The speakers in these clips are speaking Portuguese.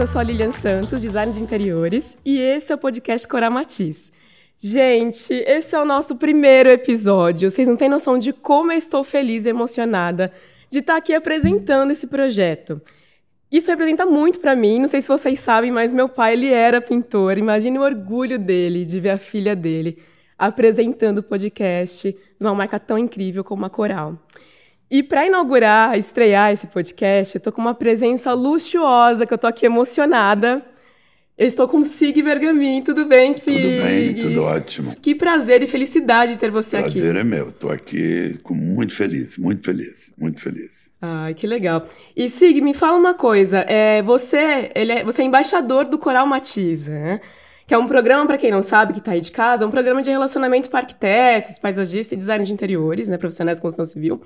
eu sou a Lilian Santos, design de interiores, e esse é o podcast Coramatiz. Gente, esse é o nosso primeiro episódio. Vocês não têm noção de como eu estou feliz e emocionada de estar aqui apresentando esse projeto. Isso representa muito para mim, não sei se vocês sabem, mas meu pai ele era pintor. Imagine o orgulho dele de ver a filha dele apresentando o podcast numa marca tão incrível como a Coral. E para inaugurar, estrear esse podcast, eu tô com uma presença luxuosa, que eu tô aqui emocionada. Eu estou com Sig Bergamin. Tudo bem, Sig? Tudo bem, tudo ótimo. Que prazer e felicidade ter você prazer aqui. Prazer é meu. Estou aqui com muito feliz, muito feliz, muito feliz. Ai, que legal. E Sig, me fala uma coisa. É, você, ele é, você é embaixador do Coral Matiza, né? Que é um programa, para quem não sabe, que está aí de casa, é um programa de relacionamento para arquitetos, paisagistas e design de interiores, né, profissionais de construção civil.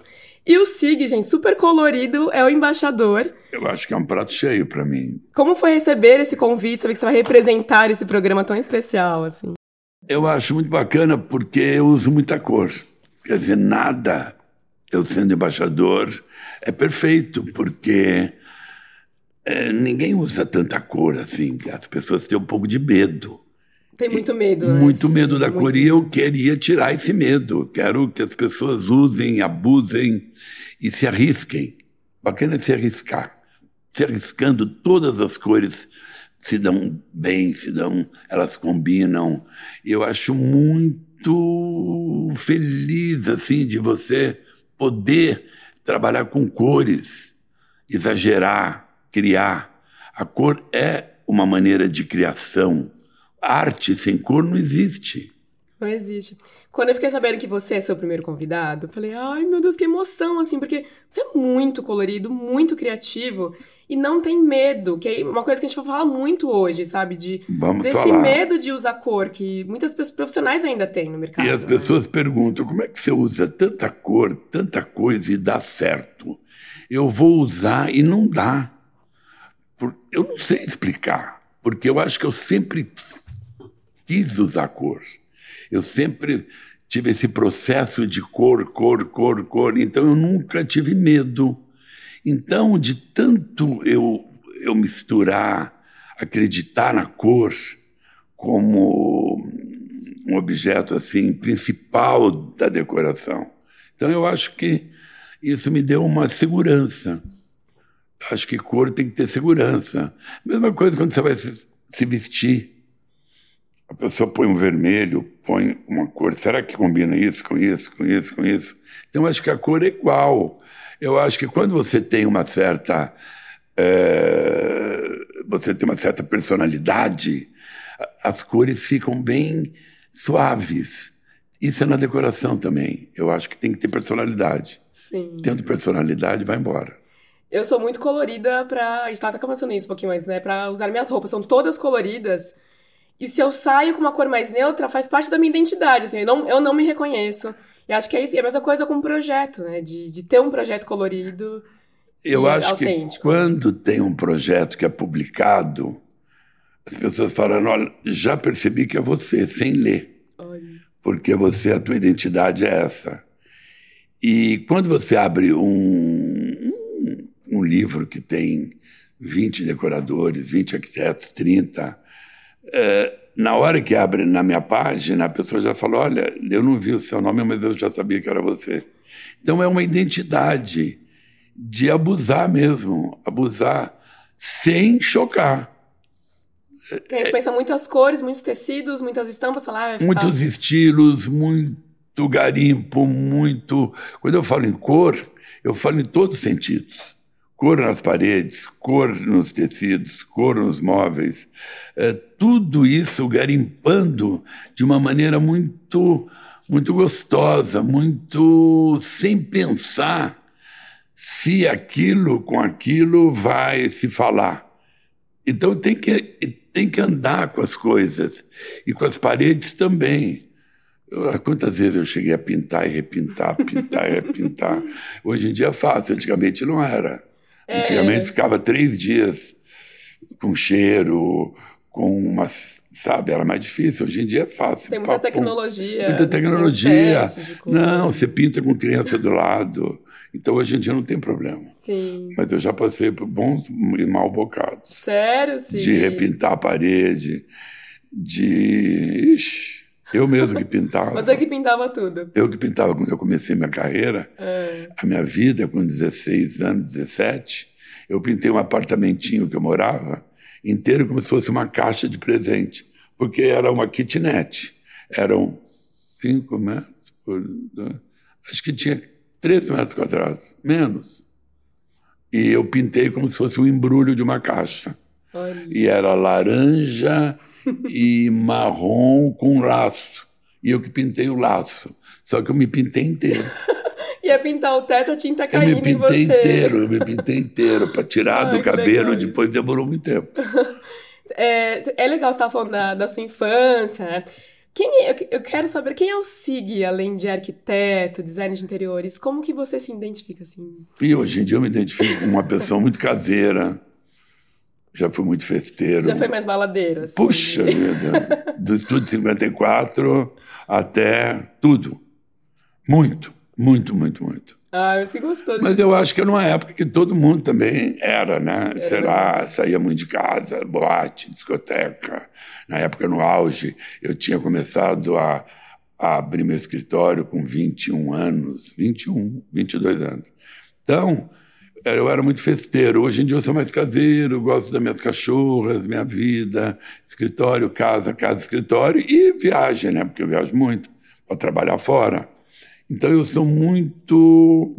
E o SIG, gente, super colorido, é o embaixador. Eu acho que é um prato cheio para mim. Como foi receber esse convite, saber que você vai representar esse programa tão especial, assim? Eu acho muito bacana porque eu uso muita cor. Quer dizer, nada, eu sendo embaixador, é perfeito, porque é, ninguém usa tanta cor assim. As pessoas têm um pouco de medo. Tem muito medo, né? Muito medo da muito cor. E eu queria tirar esse medo. Quero que as pessoas usem, abusem e se arrisquem. Bacana é se arriscar. Se arriscando, todas as cores se dão bem, se dão, elas combinam. Eu acho muito feliz assim de você poder trabalhar com cores, exagerar, criar. A cor é uma maneira de criação. Arte sem cor não existe. Não existe. Quando eu fiquei sabendo que você é seu primeiro convidado, eu falei, ai meu Deus, que emoção, assim, porque você é muito colorido, muito criativo e não tem medo, que é uma coisa que a gente vai falar muito hoje, sabe? De Vamos desse falar. medo de usar cor, que muitas pessoas profissionais ainda têm no mercado. E as né? pessoas perguntam, como é que você usa tanta cor, tanta coisa e dá certo? Eu vou usar e não dá. Eu não sei explicar, porque eu acho que eu sempre quis usar cor. Eu sempre tive esse processo de cor, cor, cor, cor, então eu nunca tive medo. Então, de tanto eu, eu misturar, acreditar na cor como um objeto assim principal da decoração. Então eu acho que isso me deu uma segurança. Acho que cor tem que ter segurança. Mesma coisa quando você vai se, se vestir. A pessoa põe um vermelho, põe uma cor. Será que combina isso com isso, com isso, com isso? Então, acho que a cor é igual. Eu acho que quando você tem uma certa. É, você tem uma certa personalidade, as cores ficam bem suaves. Isso é na decoração também. Eu acho que tem que ter personalidade. Sim. Tendo personalidade, vai embora. Eu sou muito colorida pra. A gente tava conversando isso um pouquinho antes, né? Pra usar minhas roupas. São todas coloridas. E se eu saio com uma cor mais neutra, faz parte da minha identidade. Assim, eu, não, eu não me reconheço. E acho que é isso. E é a mesma coisa com um projeto, né? De, de ter um projeto colorido. Eu acho autêntico. que quando tem um projeto que é publicado, as pessoas falam: olha, já percebi que é você, sem ler. Olha. Porque você, a tua identidade é essa. E quando você abre um, um livro que tem 20 decoradores, 20 arquitetos, 30. É, na hora que abre na minha página, a pessoa já falou: Olha, eu não vi o seu nome, mas eu já sabia que era você. Então é uma identidade de abusar mesmo abusar sem chocar. a gente pensa muitas cores, muitos tecidos, muitas estampas, falar, ah, muitos estilos, muito garimpo, muito. Quando eu falo em cor, eu falo em todos os sentidos cor nas paredes, cor nos tecidos, cor nos móveis, é, tudo isso garimpando de uma maneira muito, muito gostosa, muito sem pensar se aquilo com aquilo vai se falar. Então tem que, tem que andar com as coisas e com as paredes também. Quantas vezes eu cheguei a pintar e repintar, pintar e repintar. Hoje em dia é fácil, antigamente não era. Antigamente é. ficava três dias com cheiro, com uma sabe? Era mais difícil. Hoje em dia é fácil. Tem muita papum. tecnologia. Muita tecnologia. Não, você pinta com criança do lado. Então hoje em dia não tem problema. Sim. Mas eu já passei por bons e mal bocados. Sério, sim. De repintar a parede, de. Ixi, eu mesmo que pintava. Você que pintava tudo. Eu que pintava quando eu comecei minha carreira, É. a minha vida, com 16 anos, 17, eu pintei um apartamentinho que eu morava inteiro como se fosse uma caixa de presente, porque era uma kitnet. Eram 5 metros por. Acho que tinha 13 metros quadrados, menos. E eu pintei como se fosse um embrulho de uma caixa. Olha. E era laranja e marrom com laço. E eu que pintei o laço. Só que eu me pintei inteiro. Ia pintar o teto, a tinta Eu caindo me em pintei inteiro, eu me pintei inteiro para tirar Ai, do cabelo. Depois demorou muito tempo. É, é legal você estar falando da, da sua infância, né? Quem é- eu, eu quero saber quem é o Sig, além de arquiteto, design de interiores. Como que você se identifica assim? E hoje em dia eu me identifico como uma pessoa muito caseira. Já fui muito festeiro. Já foi mais baladeiro, assim? Puxa vida, do estudo 54 até tudo. Muito, muito, muito, muito. Ah, você gostou Mas disso. eu acho que era uma época que todo mundo também era, né? Sei lá, saía muito de casa, boate, discoteca. Na época, no auge, eu tinha começado a, a abrir meu escritório com 21 anos, 21, 22 anos. Então, eu era muito festeiro. Hoje em dia eu sou mais caseiro, gosto das minhas cachorras, minha vida, escritório, casa, casa, escritório e viagem, né? Porque eu viajo muito para trabalhar fora. Então eu sou muito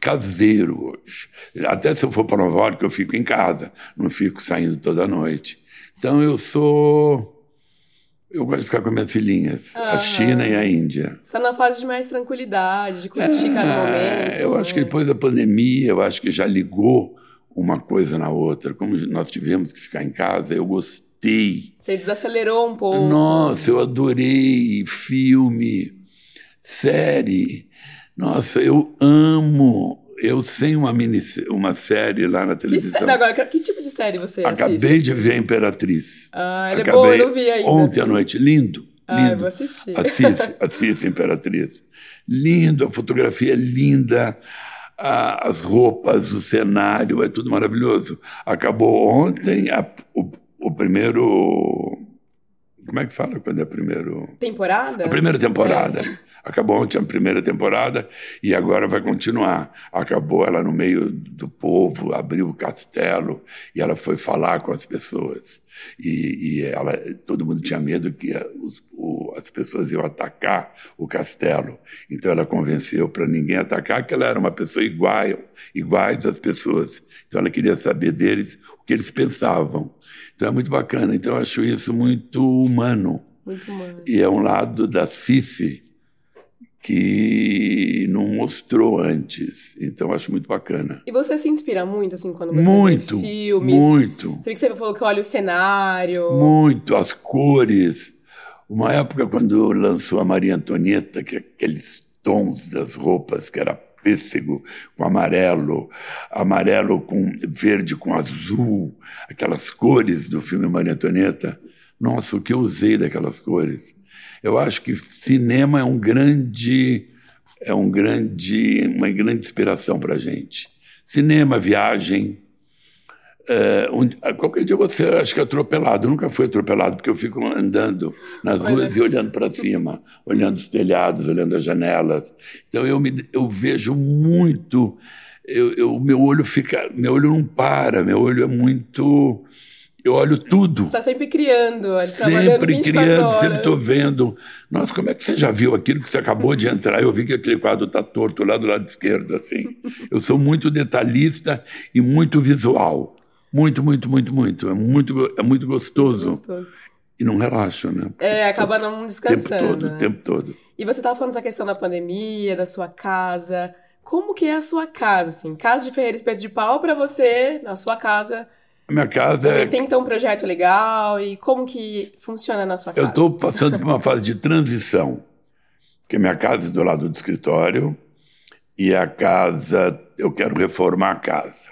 caseiro hoje. Até se eu for para Nova York, eu fico em casa, não fico saindo toda noite. Então eu sou. Eu gosto de ficar com as minhas filhinhas, a Ah. China e a Índia. Você tá na fase de mais tranquilidade, de curtir cada É, momento. eu acho que né? depois da pandemia, eu acho que já ligou uma coisa na outra. Como nós tivemos que ficar em casa, eu gostei. Você desacelerou um pouco. Nossa, eu adorei filme, série. Nossa, eu amo. Eu sei uma mini, uma série lá na Que, televisão. série, agora, que, que tipo de série você Acabei assiste? de ver a Imperatriz. Ah, ele é Acabei bom, eu não vi ainda. Ontem à noite, lindo, Ah, eu vou assistir. Assiste, assiste Imperatriz. Lindo, a fotografia é linda, a- as roupas, o cenário, é tudo maravilhoso. Acabou ontem a- o, o primeiro. Como é que fala quando é primeiro? Temporada? A primeira temporada. Acabou ontem a primeira temporada e agora vai continuar. Acabou ela no meio do povo, abriu o castelo e ela foi falar com as pessoas. E, e ela, todo mundo tinha medo que os- o- as pessoas iam atacar o castelo. Então ela convenceu para ninguém atacar que ela era uma pessoa igual, iguais às pessoas. Então ela queria saber deles o que eles pensavam. Então é muito bacana. Então eu acho isso muito humano. Muito humano. E é um lado da Cici que não mostrou antes. Então acho muito bacana. E você se inspira muito, assim, quando você Muito, vê filmes? muito, Você, que você falou que olha o cenário. muito. As cores. Uma época quando lançou a Maria Antonieta, que é aqueles tons das roupas que era pêssego com amarelo, amarelo com verde com azul, aquelas cores do filme Maria Antonieta. Nossa, o que eu usei daquelas cores. Eu acho que cinema é um grande é um grande uma grande inspiração para gente. Cinema, viagem, é, um, qualquer dia você acho que é atropelado. Eu nunca fui atropelado, porque eu fico andando nas Olha. ruas e olhando para cima, olhando os telhados, olhando as janelas. Então eu, me, eu vejo muito. Eu, eu, meu olho fica. Meu olho não para, meu olho é muito. Eu olho tudo. Você tá sempre criando, trabalhando Sempre 24 criando, horas. sempre estou vendo. Nossa, como é que você já viu aquilo que você acabou de entrar? Eu vi que aquele quadro está torto lá do lado esquerdo, assim. Eu sou muito detalhista e muito visual. Muito, muito, muito, muito. É muito, é muito gostoso. Gostoso. E não relaxo, né? É, acaba não O tempo descansando. todo, né? o tempo todo. E você tava falando essa questão da pandemia, da sua casa. Como que é a sua casa, assim? Casa de Ferreira Espeto de Pau pra você, na sua casa. A minha casa é. Tem então um projeto legal e como que funciona na sua casa? Eu estou passando por uma fase de transição. Porque minha casa é do lado do escritório e a casa, eu quero reformar a casa.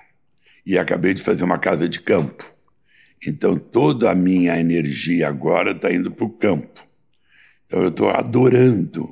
E acabei de fazer uma casa de campo. Então toda a minha energia agora está indo para o campo. Então eu estou adorando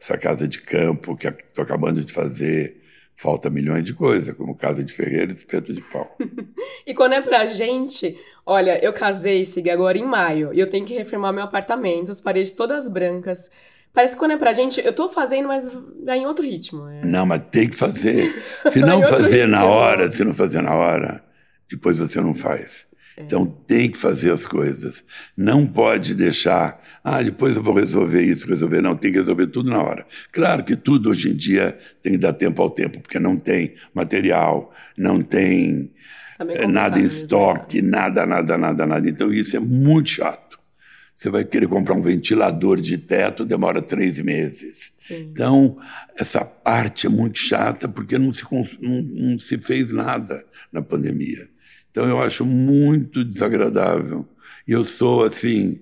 essa casa de campo que estou acabando de fazer. Falta milhões de coisas, como casa de ferreiro e espeto de pau. e quando é pra gente, olha, eu casei, segui agora em maio, e eu tenho que reformar meu apartamento, as paredes todas brancas. Parece que quando é pra gente, eu tô fazendo, mas é em outro ritmo. É... Não, mas tem que fazer. Se não fazer na hora, se não fazer na hora, depois você não faz. É. Então tem que fazer as coisas. Não pode deixar, ah, depois eu vou resolver isso, resolver. Não, tem que resolver tudo na hora. Claro que tudo hoje em dia tem que dar tempo ao tempo, porque não tem material, não tem é, nada em estoque, nada, nada, nada, nada. Então isso é muito chato. Você vai querer comprar um ventilador de teto, demora três meses. Sim. Então, essa parte é muito chata porque não se, não, não se fez nada na pandemia. Então, eu acho muito desagradável. E eu sou assim,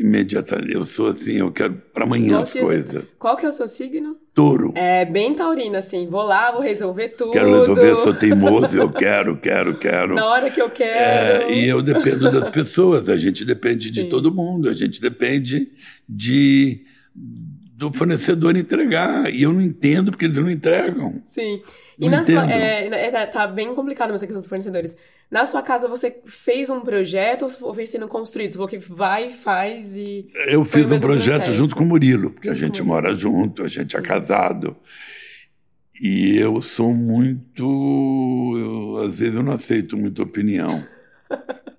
imediatamente, eu sou assim, eu quero para amanhã as coisas. Qual que é o seu signo? Touro. É bem taurino, assim. Vou lá, vou resolver tudo. Quero resolver, sou teimoso, eu quero, quero, quero. Na hora que eu quero. É, e eu dependo das pessoas, a gente depende Sim. de todo mundo, a gente depende de do fornecedor entregar. E eu não entendo porque eles não entregam. Sim. Não e na entendo. sua. É, é, tá bem complicado essa questão dos fornecedores. Na sua casa, você fez um projeto ou foi sendo construído? Você falou que vai, faz e. Eu fiz um projeto processo. junto com o Murilo, porque a gente mora junto, a gente é Sim. é casado. E eu sou muito. Eu, às vezes eu não aceito muita opinião.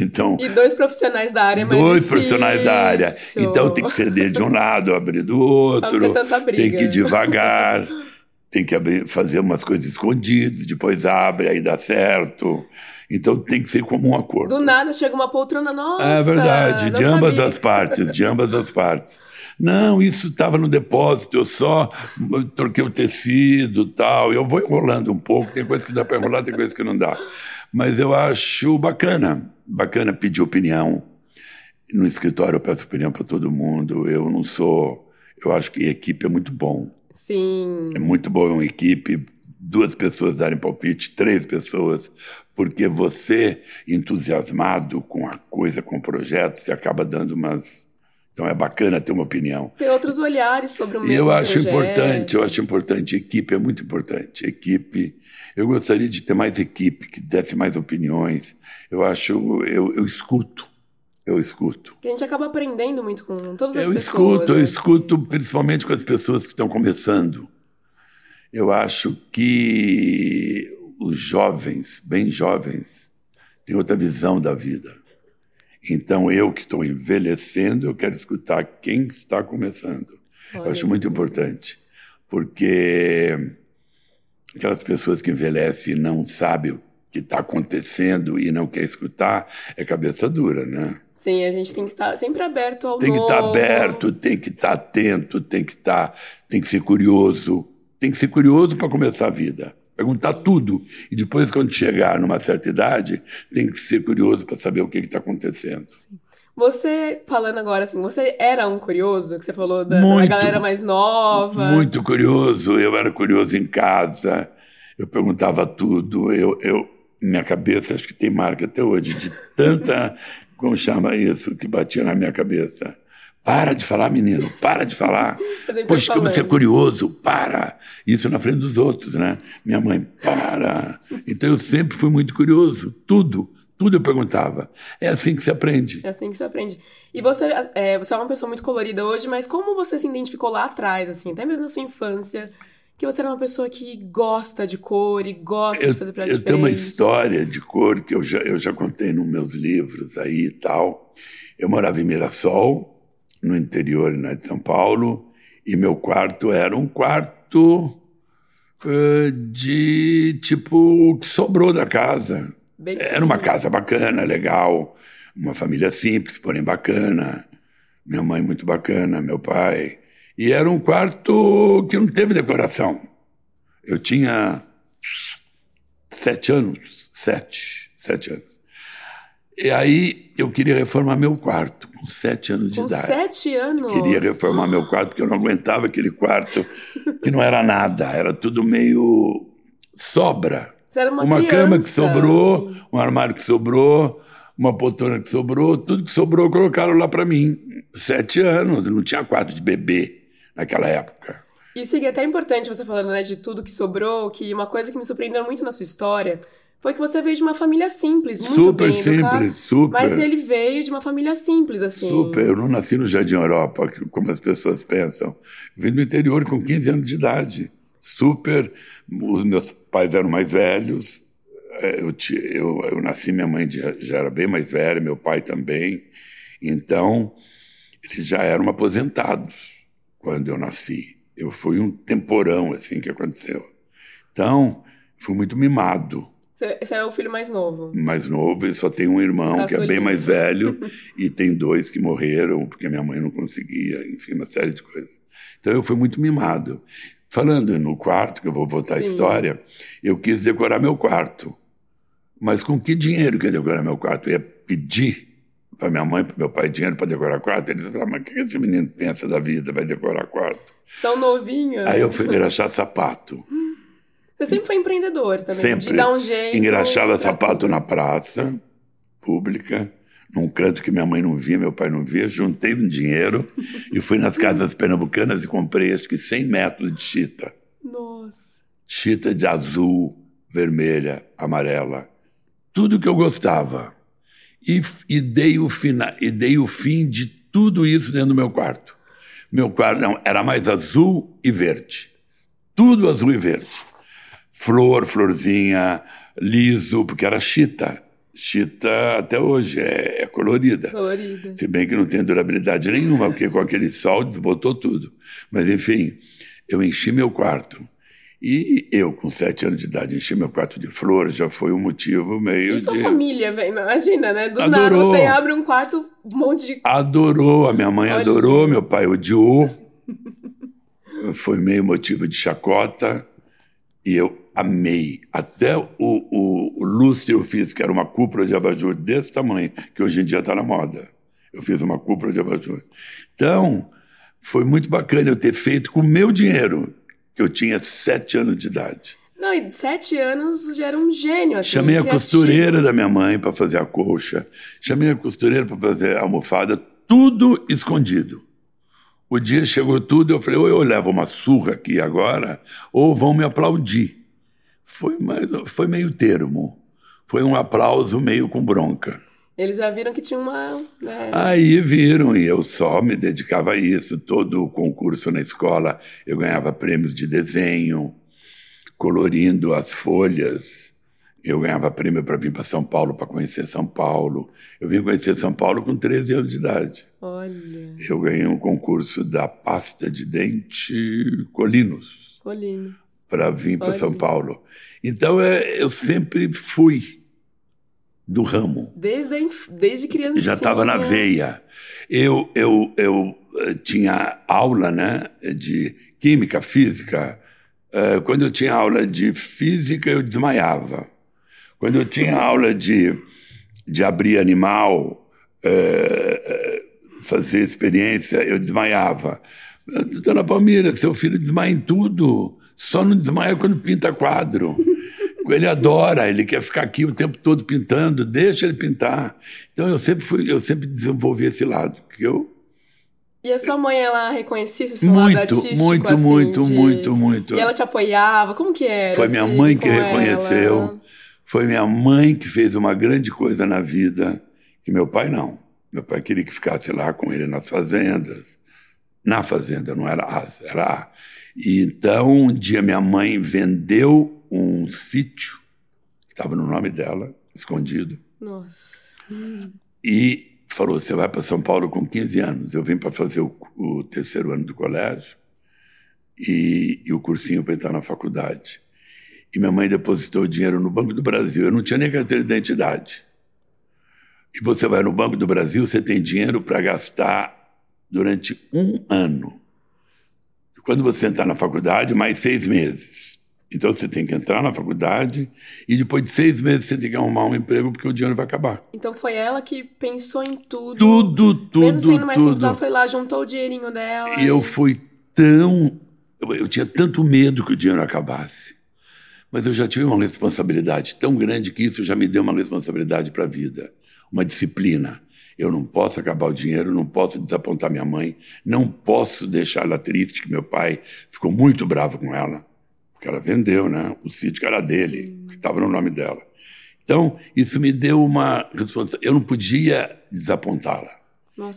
Então, e dois profissionais da área, é Dois difícil. profissionais da área. Então tem que ceder de um lado, abrir do outro. Tem que ir devagar. tem que abrir, fazer umas coisas escondidas, depois abre, aí dá certo. Então tem que ser como um acordo. Do nada chega uma poltrona, nossa. É verdade, de ambas sabia. as partes, de ambas as partes. Não, isso estava no depósito, eu só troquei o tecido tal. Eu vou enrolando um pouco, tem coisa que dá para enrolar, tem coisa que não dá. Mas eu acho bacana, bacana pedir opinião. No escritório eu peço opinião para todo mundo. Eu não sou. Eu acho que equipe é muito bom. Sim. É muito bom uma equipe, duas pessoas darem palpite, três pessoas, porque você, entusiasmado com a coisa, com o projeto, você acaba dando umas. Então é bacana ter uma opinião. Ter outros olhares sobre o mesmo Eu acho projeto. importante, eu acho importante. Equipe é muito importante. Equipe eu gostaria de ter mais equipe, que desse mais opiniões. Eu acho, eu, eu escuto. Eu escuto. Que a gente acaba aprendendo muito com todas as eu pessoas. Escuto, né? Eu escuto, principalmente com as pessoas que estão começando. Eu acho que os jovens, bem jovens, têm outra visão da vida. Então, eu que estou envelhecendo, eu quero escutar quem está começando. Olha. Eu acho muito importante, porque aquelas pessoas que envelhecem e não sabem o que está acontecendo e não quer escutar, é cabeça dura, né? Sim, a gente tem que estar sempre aberto ao Tem novo. que estar aberto, tem que estar atento, tem que estar, tem que ser curioso, tem que ser curioso para começar a vida. Perguntar tudo. E depois, quando chegar numa certa idade, tem que ser curioso para saber o que está acontecendo. Sim. Você, falando agora assim, você era um curioso, que você falou da, muito, da galera mais nova? Muito curioso, eu era curioso em casa, eu perguntava tudo, eu, eu minha cabeça acho que tem marca até hoje de tanta, como chama isso, que batia na minha cabeça. Para de falar, menino, para de falar. Poxa, como você é curioso, para. Isso na frente dos outros, né? Minha mãe, para. Então eu sempre fui muito curioso, tudo. Tudo eu perguntava. É assim que se aprende. É assim que se aprende. E você é, você é uma pessoa muito colorida hoje, mas como você se identificou lá atrás, assim, até mesmo na sua infância, que você era uma pessoa que gosta de cor e gosta eu, de fazer pratos Eu tenho uma história de cor que eu já, eu já contei nos meus livros aí e tal. Eu morava em Mirassol, no interior né, de São Paulo, e meu quarto era um quarto uh, de tipo que sobrou da casa Bem Era uma casa bacana, legal, uma família simples, porém bacana. Minha mãe muito bacana, meu pai. E era um quarto que não teve decoração. Eu tinha sete anos, sete, sete anos. E aí eu queria reformar meu quarto, com sete anos com de idade. sete anos? Queria reformar meu quarto, porque eu não aguentava aquele quarto que não era nada, era tudo meio sobra. Você era uma, uma criança, cama que sobrou, assim. um armário que sobrou, uma poltrona que sobrou, tudo que sobrou colocaram lá para mim. Sete anos, não tinha quarto de bebê naquela época. Isso é até importante você falando né, de tudo que sobrou, que uma coisa que me surpreendeu muito na sua história foi que você veio de uma família simples, muito super bem simples, super. Mas ele veio de uma família simples, assim. Super. Eu não nasci no Jardim Europa, como as pessoas pensam. Vim do interior com 15 anos de idade. Super. Os meus pais eram mais velhos. É, eu, eu, eu nasci, minha mãe já era bem mais velha, meu pai também. Então, eles já eram aposentados quando eu nasci. Eu fui um temporão, assim, que aconteceu. Então, fui muito mimado. Você é o filho mais novo? Mais novo, e só tem um irmão que é bem mais velho, e tem dois que morreram porque minha mãe não conseguia, enfim, uma série de coisas. Então eu fui muito mimado. Falando no quarto, que eu vou voltar a história, eu quis decorar meu quarto. Mas com que dinheiro que eu ia decorar meu quarto? Eu ia pedir para minha mãe, para meu pai dinheiro para decorar quarto. Eles falaram, mas o que esse menino pensa da vida, vai decorar quarto? Tão novinho. Aí eu fui engraxar sapato. Você sempre foi empreendedor também, sempre. de dar um jeito. Engraxava sapato na praça pública, num canto que minha mãe não via, meu pai não via. Juntei um dinheiro e fui nas casas pernambucanas e comprei acho que 100 metros de chita. Nossa. Chita de azul, vermelha, amarela. Tudo que eu gostava. E, e, dei o fina, e dei o fim de tudo isso dentro do meu quarto. Meu quarto não, era mais azul e verde. Tudo azul e verde flor, florzinha, liso, porque era chita. Chita até hoje é, é colorida. Colorida. Se bem que não tem durabilidade nenhuma, porque com aquele sol desbotou tudo. Mas enfim, eu enchi meu quarto. E eu, com sete anos de idade, enchi meu quarto de flores, já foi um motivo meio e sua de... família, velho, imagina, né? Do Adorou. nada você abre um quarto, um monte de... Adorou, a minha mãe Olha. adorou, meu pai odiou. foi meio motivo de chacota. E eu amei. Até o, o, o lustre eu fiz, que era uma cúpula de abajur desse tamanho, que hoje em dia está na moda. Eu fiz uma cúpula de abajur. Então, foi muito bacana eu ter feito com o meu dinheiro, eu tinha sete anos de idade. Não, e sete anos já era um gênio. Assim, Chamei criativo. a costureira da minha mãe para fazer a colcha. Chamei a costureira para fazer a almofada, tudo escondido. O dia chegou tudo, eu falei, ou eu levo uma surra aqui agora, ou vão me aplaudir. Foi, mais, foi meio termo. Foi um aplauso meio com bronca. Eles já viram que tinha uma. Né? Aí viram, e eu só me dedicava a isso. Todo o concurso na escola eu ganhava prêmios de desenho, colorindo as folhas. Eu ganhava prêmio para vir para São Paulo para conhecer São Paulo. Eu vim conhecer São Paulo com 13 anos de idade. Olha. Eu ganhei um concurso da pasta de dente Colinos. Colino. Para vir para São Paulo. Então é, eu sempre fui do ramo. Desde, desde criança. Já estava na veia. Eu, eu, eu eh, tinha aula né, de química, física. Uh, quando eu tinha aula de física, eu desmaiava. Quando eu tinha aula de, de abrir animal, uh, fazer experiência, eu desmaiava. Dona Palmira, seu filho desmaia em tudo. Só não desmaia quando pinta quadro. Ele adora, ele quer ficar aqui o tempo todo pintando, deixa ele pintar. Então eu sempre fui, eu sempre desenvolvi esse lado, que eu e a sua mãe, ela reconhecia esse seu muito, lado artístico? Muito, assim, muito, de... muito, muito. E ela te apoiava? Como que era? Foi minha assim, mãe que reconheceu. Ela? Foi minha mãe que fez uma grande coisa na vida, que meu pai não. Meu pai queria que ficasse lá com ele nas fazendas. Na fazenda, não era as, era a. E então, um dia minha mãe vendeu um sítio, que estava no nome dela, escondido. Nossa. Hum. E falou: Você vai para São Paulo com 15 anos. Eu vim para fazer o, o, terceiro ano do colégio e, e o cursinho para entrar na faculdade. E minha mãe depositou dinheiro no Banco do Brasil. Eu não tinha nem carteira de identidade. E você vai no Banco do Brasil, você tem dinheiro para gastar durante um ano. Quando você entrar na faculdade, mais seis meses. Então você tem que entrar na faculdade e depois de seis meses você tem que arrumar um emprego porque o dinheiro vai acabar. Então foi ela que pensou em tudo. Tudo, tudo, Mesmo sendo mais tudo. Simples, ela foi lá, juntou o dinheirinho dela. E, e... eu fui tão. Eu, eu tinha tanto medo que o dinheiro acabasse. Mas eu já tive uma responsabilidade tão grande que isso já me deu uma responsabilidade para a vida. uma disciplina. Eu não posso acabar o dinheiro, não posso desapontar minha mãe, não posso deixar ela triste, que meu pai ficou muito bravo com ela, porque ela vendeu, né? O sítio que era dele, que estava no nome dela. Então, isso me deu uma responsabilidade. Eu não podia desapontá-la.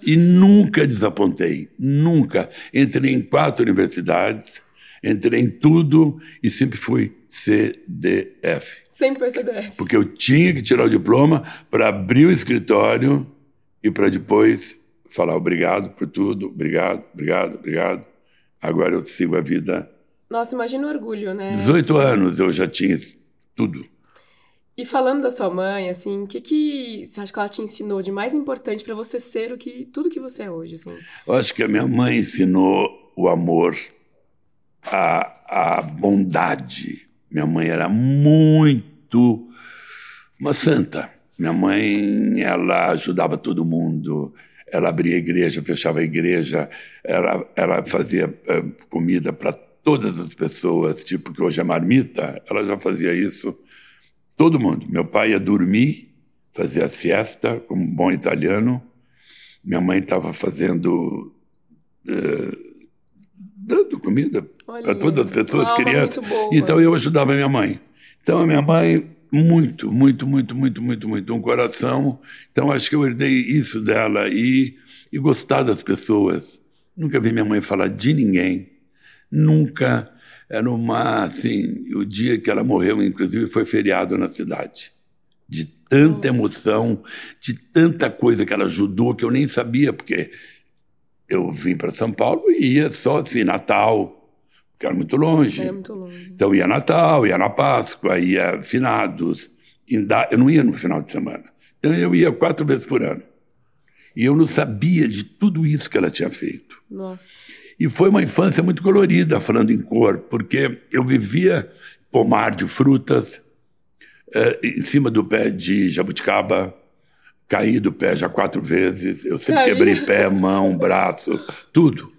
E nunca desapontei, nunca. Entrei em quatro universidades, entrei em tudo e sempre fui CDF. Sempre foi CDF. Porque eu tinha que tirar o diploma para abrir o escritório e para depois falar obrigado por tudo, obrigado, obrigado, obrigado. Agora eu sigo a vida. Nossa, imagina o orgulho, né? 18 assim. anos eu já tinha tudo. E falando da sua mãe, assim, o que, que você acha que ela te ensinou de mais importante para você ser o que tudo que você é hoje, assim? Eu acho que a minha mãe ensinou o amor, a, a bondade. Minha mãe era muito uma santa. Minha mãe, ela ajudava todo mundo. Ela abria a igreja, fechava a igreja, ela, ela fazia uh, comida para todas as pessoas, tipo que hoje é marmita, ela já fazia isso. Todo mundo. Meu pai ia dormir, fazia siesta, como um bom italiano. Minha mãe estava fazendo. Uh, dando comida para todas as pessoas, crianças. Então eu ajudava a minha mãe. Então a minha mãe muito, muito, muito, muito, muito, muito. Um coração. Então, acho que eu herdei isso dela e, e gostar das pessoas. Nunca vi minha mãe falar de ninguém. Nunca. Era uma, assim, o dia que ela morreu, inclusive, foi feriado na cidade. De tanta emoção, de tanta coisa que ela ajudou que eu nem sabia, porque eu vim para São Paulo e ia só assim, Natal, porque era muito longe. Era muito longe. Então ia Natal, ia na Páscoa, ia finados. Eu não ia no final de semana. Então eu ia quatro vezes por ano. E eu não sabia de tudo isso que ela tinha feito. Nossa. E foi uma infância muito colorida, falando em cor, porque eu vivia pomar de frutas, eh, em cima do pé de jabuticaba, caí do pé já quatro vezes. Eu sempre Caí. quebrei pé, mão, braço, tudo.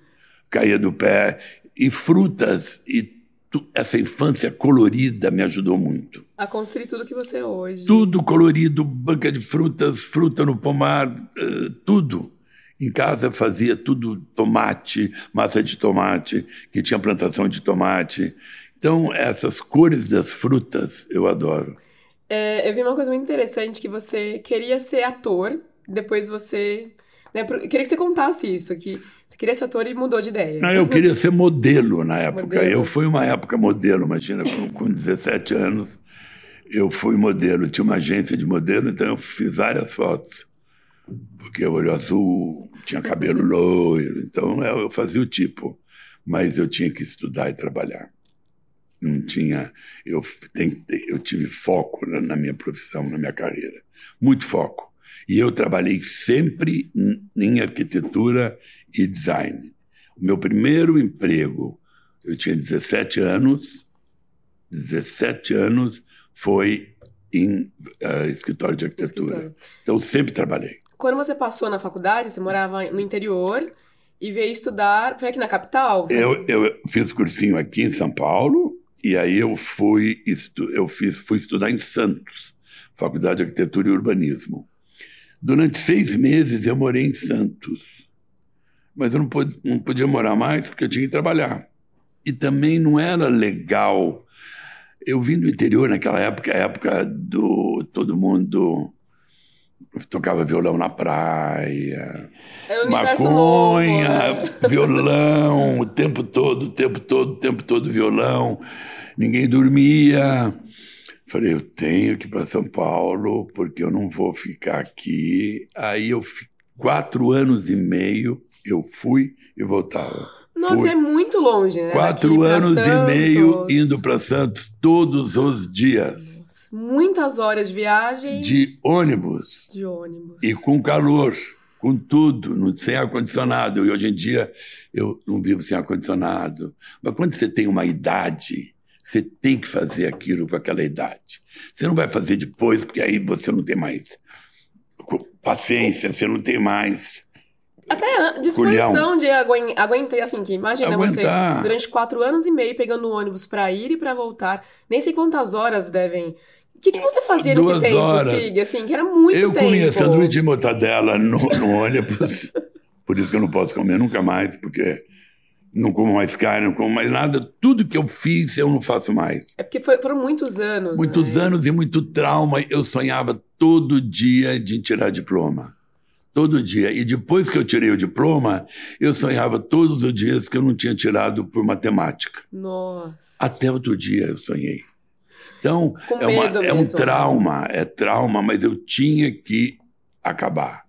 Caía do pé e frutas e tu, essa infância colorida me ajudou muito. A construir tudo que você é hoje. Tudo colorido, banca de frutas, fruta no pomar, uh, tudo. Em casa fazia tudo tomate, massa de tomate, que tinha plantação de tomate. Então, essas cores das frutas eu adoro. É, eu vi uma coisa muito interessante, que você queria ser ator, depois você... Né, eu queria que você contasse isso, que você queria ser ator e mudou de ideia. Não, eu queria ser modelo na época. Modelo. Eu fui uma época modelo, imagina, com, com 17 anos. Eu fui modelo, tinha uma agência de modelo, então eu fiz várias fotos. Porque o olho azul, tinha cabelo loiro, então eu, eu fazia o tipo. Mas eu tinha que estudar e trabalhar. Não tinha. Eu, tentei, eu tive foco na, na minha profissão, na minha carreira. Muito foco. E eu trabalhei sempre em arquitetura e design. O meu primeiro emprego, eu tinha 17 anos, 17 anos foi em uh, escritório de arquitetura. Escritório. Então, sempre trabalhei. Quando você passou na faculdade, você morava no interior e veio estudar, foi aqui na capital? Eu, eu fiz cursinho aqui em São Paulo e aí eu fui, estu, eu fiz, fui estudar em Santos, Faculdade de Arquitetura e Urbanismo. Durante seis meses eu morei em Santos, mas eu não, não podia morar mais porque eu tinha que trabalhar. E também não era legal. Eu vim do interior naquela época, época do todo mundo tocava violão na praia, maconha, novo. violão, o tempo todo, o tempo todo, o tempo todo violão. Ninguém dormia. Falei, eu tenho que ir para São Paulo, porque eu não vou ficar aqui. Aí eu quatro anos e meio, eu fui e voltava. Nossa, fui. é muito longe, né? Quatro anos e meio indo para Santos todos os dias. Muitas horas de viagem. De ônibus. De ônibus. E com calor, com tudo, sem ar-condicionado. E hoje em dia eu não vivo sem ar-condicionado. Mas quando você tem uma idade você tem que fazer aquilo com aquela idade. Você não vai fazer depois, porque aí você não tem mais paciência, você não tem mais. Até disposição de aguentar, assim, que imagina Aguentar. você durante quatro anos e meio pegando o ônibus para ir e para voltar. Nem sei quantas horas devem que, que você fazia Duas nesse tempo, horas. Sig? Assim, que era muito Eu tempo. comia sanduíche de mortadela no, no ônibus. Por isso que eu não posso comer nunca mais, porque não como mais carne, não como mais nada. Tudo que eu fiz, eu não faço mais. É porque foi- foram muitos anos. Muitos né? anos e muito trauma. Eu sonhava todo dia de tirar diploma. Todo dia. E depois que eu tirei o diploma, eu sonhava todos os dias que eu não tinha tirado por matemática. Nossa. Até outro dia eu sonhei. Então, é, uma- é um mesmo. trauma, é trauma, mas eu tinha que acabar.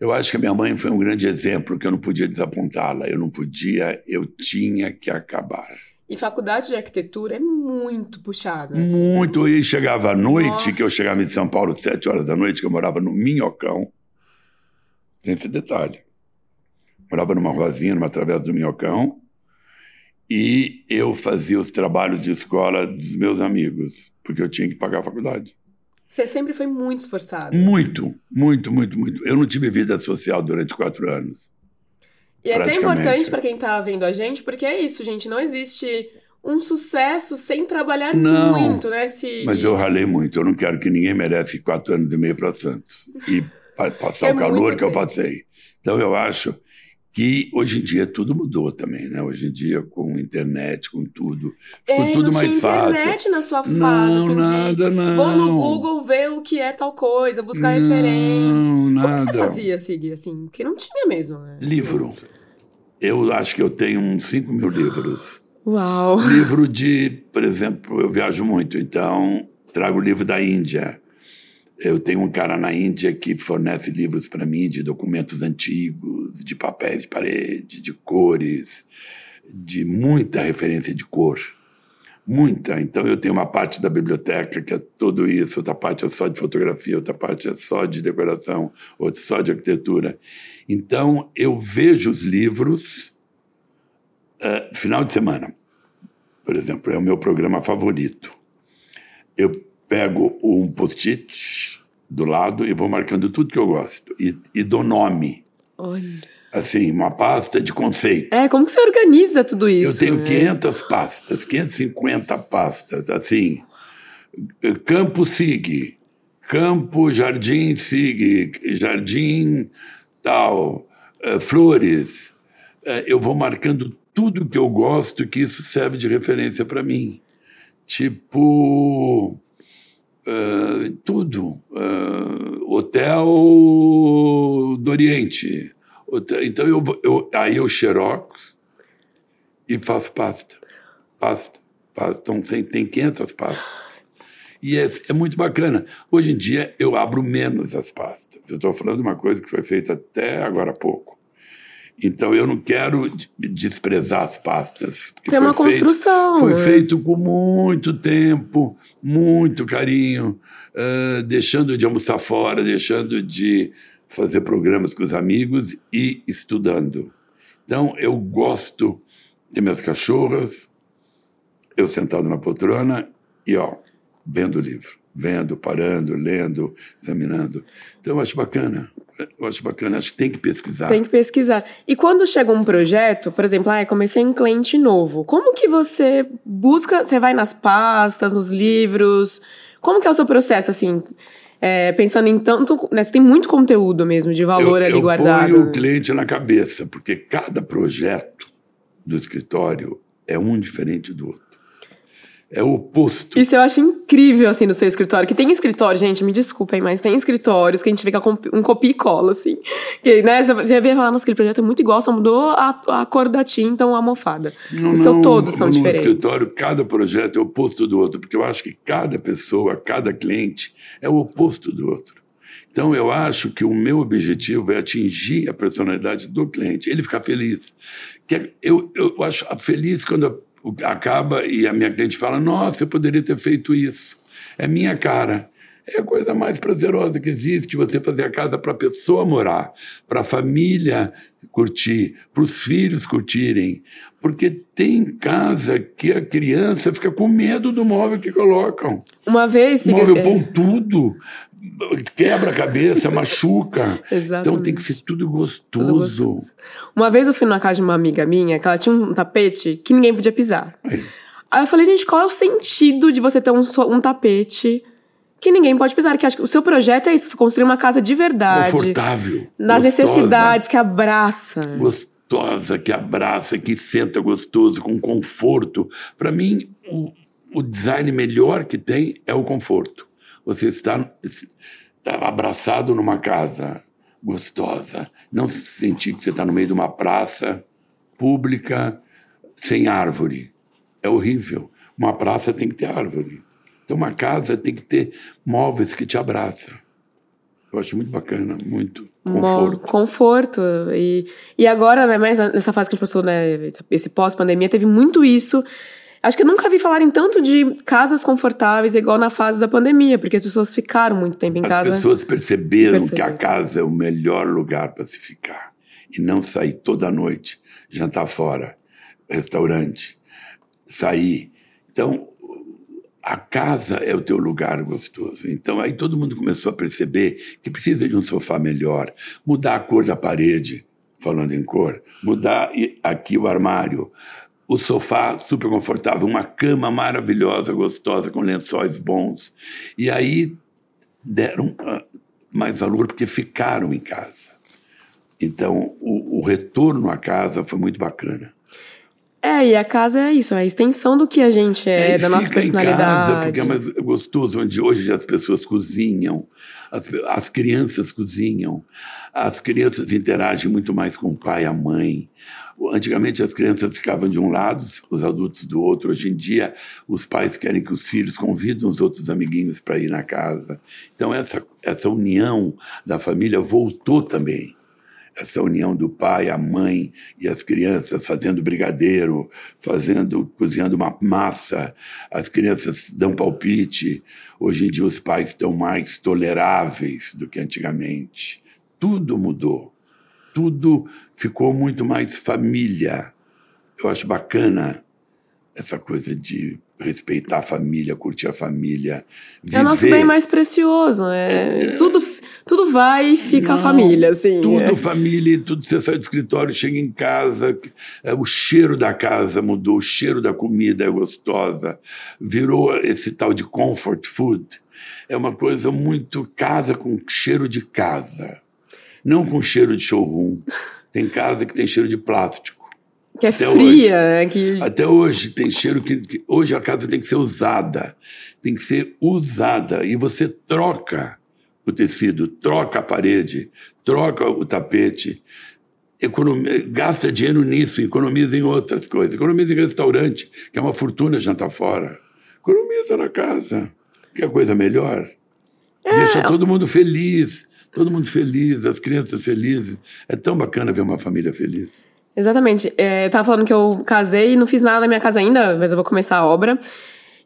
Eu acho que a minha mãe foi um grande exemplo que eu não podia desapontá-la. Eu não podia, eu tinha que acabar. E faculdade de arquitetura é muito puxada. assim. Muito. E chegava à noite, Nossa. que eu chegava em São Paulo sete horas da noite, que eu morava no Minhocão. Tem esse detalhe. Morava numa ruazinha, numa travessa do Minhocão. E eu fazia os trabalhos de escola dos meus amigos, porque eu tinha que pagar a faculdade. Você sempre foi muito esforçado. Muito, muito, muito, muito. Eu não tive vida social durante quatro anos. E é até importante pra quem tá vendo a gente, porque é isso, gente. Não existe um sucesso sem trabalhar Não. muito, né? Se... Mas eu ralei muito. Eu não quero que ninguém merece quatro anos e meio para Santos. E pa- passar É o calor que eu passei. Então eu acho que hoje em dia tudo mudou também, né? Hoje em dia com internet, com tudo, ficou É, tudo não mais tinha fácil. internet na sua fase, Não, assim, de nada, não. vou no Google ver o que é tal coisa, buscar Não, referências. Como nada. você fazia, Sig, assim? Porque não tinha mesmo, né? Livro. Eu acho que eu tenho uns 5 mil livros. Uau! Livro de, por exemplo, eu viajo muito, então trago livro da Índia. Eu tenho um cara na Índia que fornece livros para mim de documentos antigos, de papéis de parede, de cores, de muita referência de cor. Muita. Então eu tenho uma parte da biblioteca que é tudo isso, outra parte é só de fotografia, outra parte é só de decoração, outra só de arquitetura. Então eu vejo os livros eh, final de semana por exemplo, é o meu programa favorito. Eu pego um post-it do lado e vou marcando tudo que eu gosto. E, e dou nome. Olha. Assim, uma pasta de conceito. É, como que você organiza tudo isso? Eu tenho né? 500 pastas, 550 pastas, assim. Campo Sig, Campo Jardim Sig, Jardim tal, eh, Flores. Eh, eu vou marcando tudo que eu gosto, que isso serve de referência para mim. Tipo. Eh, tudo. Eh, hotel do Oriente. Hotel- então eu, eu, aí eu xerox e faço pasta. Pasta. pasta. Então tem, tem 500 pastas. E é, é muito bacana. Hoje em dia eu abro menos as pastas. Eu estou falando de uma coisa que foi feita até agora há pouco. Então eu não quero de- desprezar as pastas. Tem uma feito- construção, foi né? feito com muito tempo, muito carinho, ah, deixando de almoçar fora, deixando de fazer programas com os amigos e estudando. Então eu gosto de minhas cachorras, eu sentado na poltrona e ó, vendo o livro, vendo, parando, lendo, examinando. Então eu acho bacana, eu acho bacana, acho que tem que pesquisar. Tem que pesquisar. E quando chega um projeto, por exemplo, ah, comecei um cliente novo, como que você busca, você vai nas pastas, nos livros, como que é o seu processo, assim, é, pensando em tanto, né, você tem muito conteúdo mesmo, de valor eu, ali eu guardado. ponho né? o cliente na cabeça, porque cada projeto do escritório é um diferente do outro. É o oposto. Isso eu acho incrível, assim, no seu escritório. Que tem escritório, gente, me desculpem, mas tem escritórios que a gente fica com um copia e cola, assim. Que, né, você vê falar, nossa, aquele projeto é muito igual, só mudou a, a cor da tinta ou a almofada. Não, o seu não, todos são no diferentes. escritório, cada projeto é o oposto do outro, porque eu acho que cada pessoa, cada cliente é o oposto do outro. Então, eu acho que o meu objetivo é atingir a personalidade do cliente, ele ficar feliz. Que é- eu, eu acho feliz quando o- acaba e a minha cliente fala: Nossa, eu poderia ter feito isso. É minha cara. É a coisa mais prazerosa que existe você fazer a casa para a pessoa morar, para a família curtir, para os filhos curtirem. Porque tem casa que a criança fica com medo do móvel que colocam. Uma vez... O móvel é, pontudo, quebra a cabeça, machuca. Então Exatamente. tem que ser tudo gostoso. Tudo gostoso. Uma vez eu fui na casa de uma amiga minha, que ela tinha um tapete que ninguém podia pisar. Aí. Aí eu falei, gente, qual é o sentido de você ter um, um tapete que ninguém pode pisar. Que acho que o seu projeto é isso, construir uma casa de verdade. Confortável. Nas gostosa, necessidades, que abraça. Gostosa, que abraça, que senta gostoso, com conforto. Para mim, o, o design melhor que tem é o conforto. Você está, está abraçado numa casa gostosa. Não sentir que você está no meio de uma praça pública sem árvore. É horrível. Uma praça tem que ter árvore. Então, uma casa tem que ter móveis que te abraçam. Eu acho muito bacana, muito conforto. conforto. E, e agora, né, mais nessa fase que a gente passou, né, esse pós-pandemia, teve muito isso. Acho que eu nunca vi falarem tanto de casas confortáveis igual na fase da pandemia, porque as pessoas ficaram muito tempo em as casa. As pessoas perceberam, perceberam que a casa é o melhor lugar para se ficar. E não sair toda noite, jantar fora, restaurante, sair. Então, a casa é o teu lugar gostoso. Então aí todo mundo começou a perceber que precisa de um sofá melhor, mudar a cor da parede, falando em cor, mudar aqui o armário, o sofá super confortável, uma cama maravilhosa, gostosa, com lençóis bons. E aí deram ah, mais valor porque ficaram em casa. Então o, o retorno à casa foi muito bacana. É, e a casa é isso, é a extensão do que a gente é, é da nossa personalidade. Em casa, porque é mais gostoso, onde hoje as pessoas cozinham, as, as crianças cozinham, as crianças interagem muito mais com o pai e a mãe. Antigamente as crianças ficavam de um lado, os adultos do outro. Hoje em dia, os pais querem que os filhos convidem os outros amiguinhos para ir na casa. Então, essa, essa união da família voltou também essa união do pai, a mãe e as crianças fazendo brigadeiro, fazendo, cozinhando uma massa, as crianças dão palpite. Hoje em dia os pais estão mais toleráveis do que antigamente. Tudo mudou. Tudo ficou muito mais família. Eu acho bacana essa coisa de respeitar a família, curtir a família. Viver. É o nosso bem mais precioso. É, é, tudo, tudo vai e fica não, a família, assim. Tudo é. família, tudo você sai do escritório, chega em casa, é, o cheiro da casa mudou, o cheiro da comida é gostosa, virou esse tal de comfort food. É uma coisa muito casa com cheiro de casa, não com cheiro de showroom. Tem casa que tem cheiro de plástico. Que é até fria, hoje, né? Que... Até hoje tem cheiro que, que, Hoje a casa tem que ser usada. Tem que ser usada. E você troca o tecido, troca a parede, troca o tapete. Economia, gasta dinheiro nisso, economiza em outras coisas. Economiza em restaurante, que é uma fortuna jantar fora. Economiza na casa, que é coisa melhor. É. Deixa todo mundo feliz. Todo mundo feliz, as crianças felizes. É tão bacana ver uma família feliz. Exatamente. É, eu tava falando que eu casei e não fiz nada na minha casa ainda, mas eu vou começar a obra.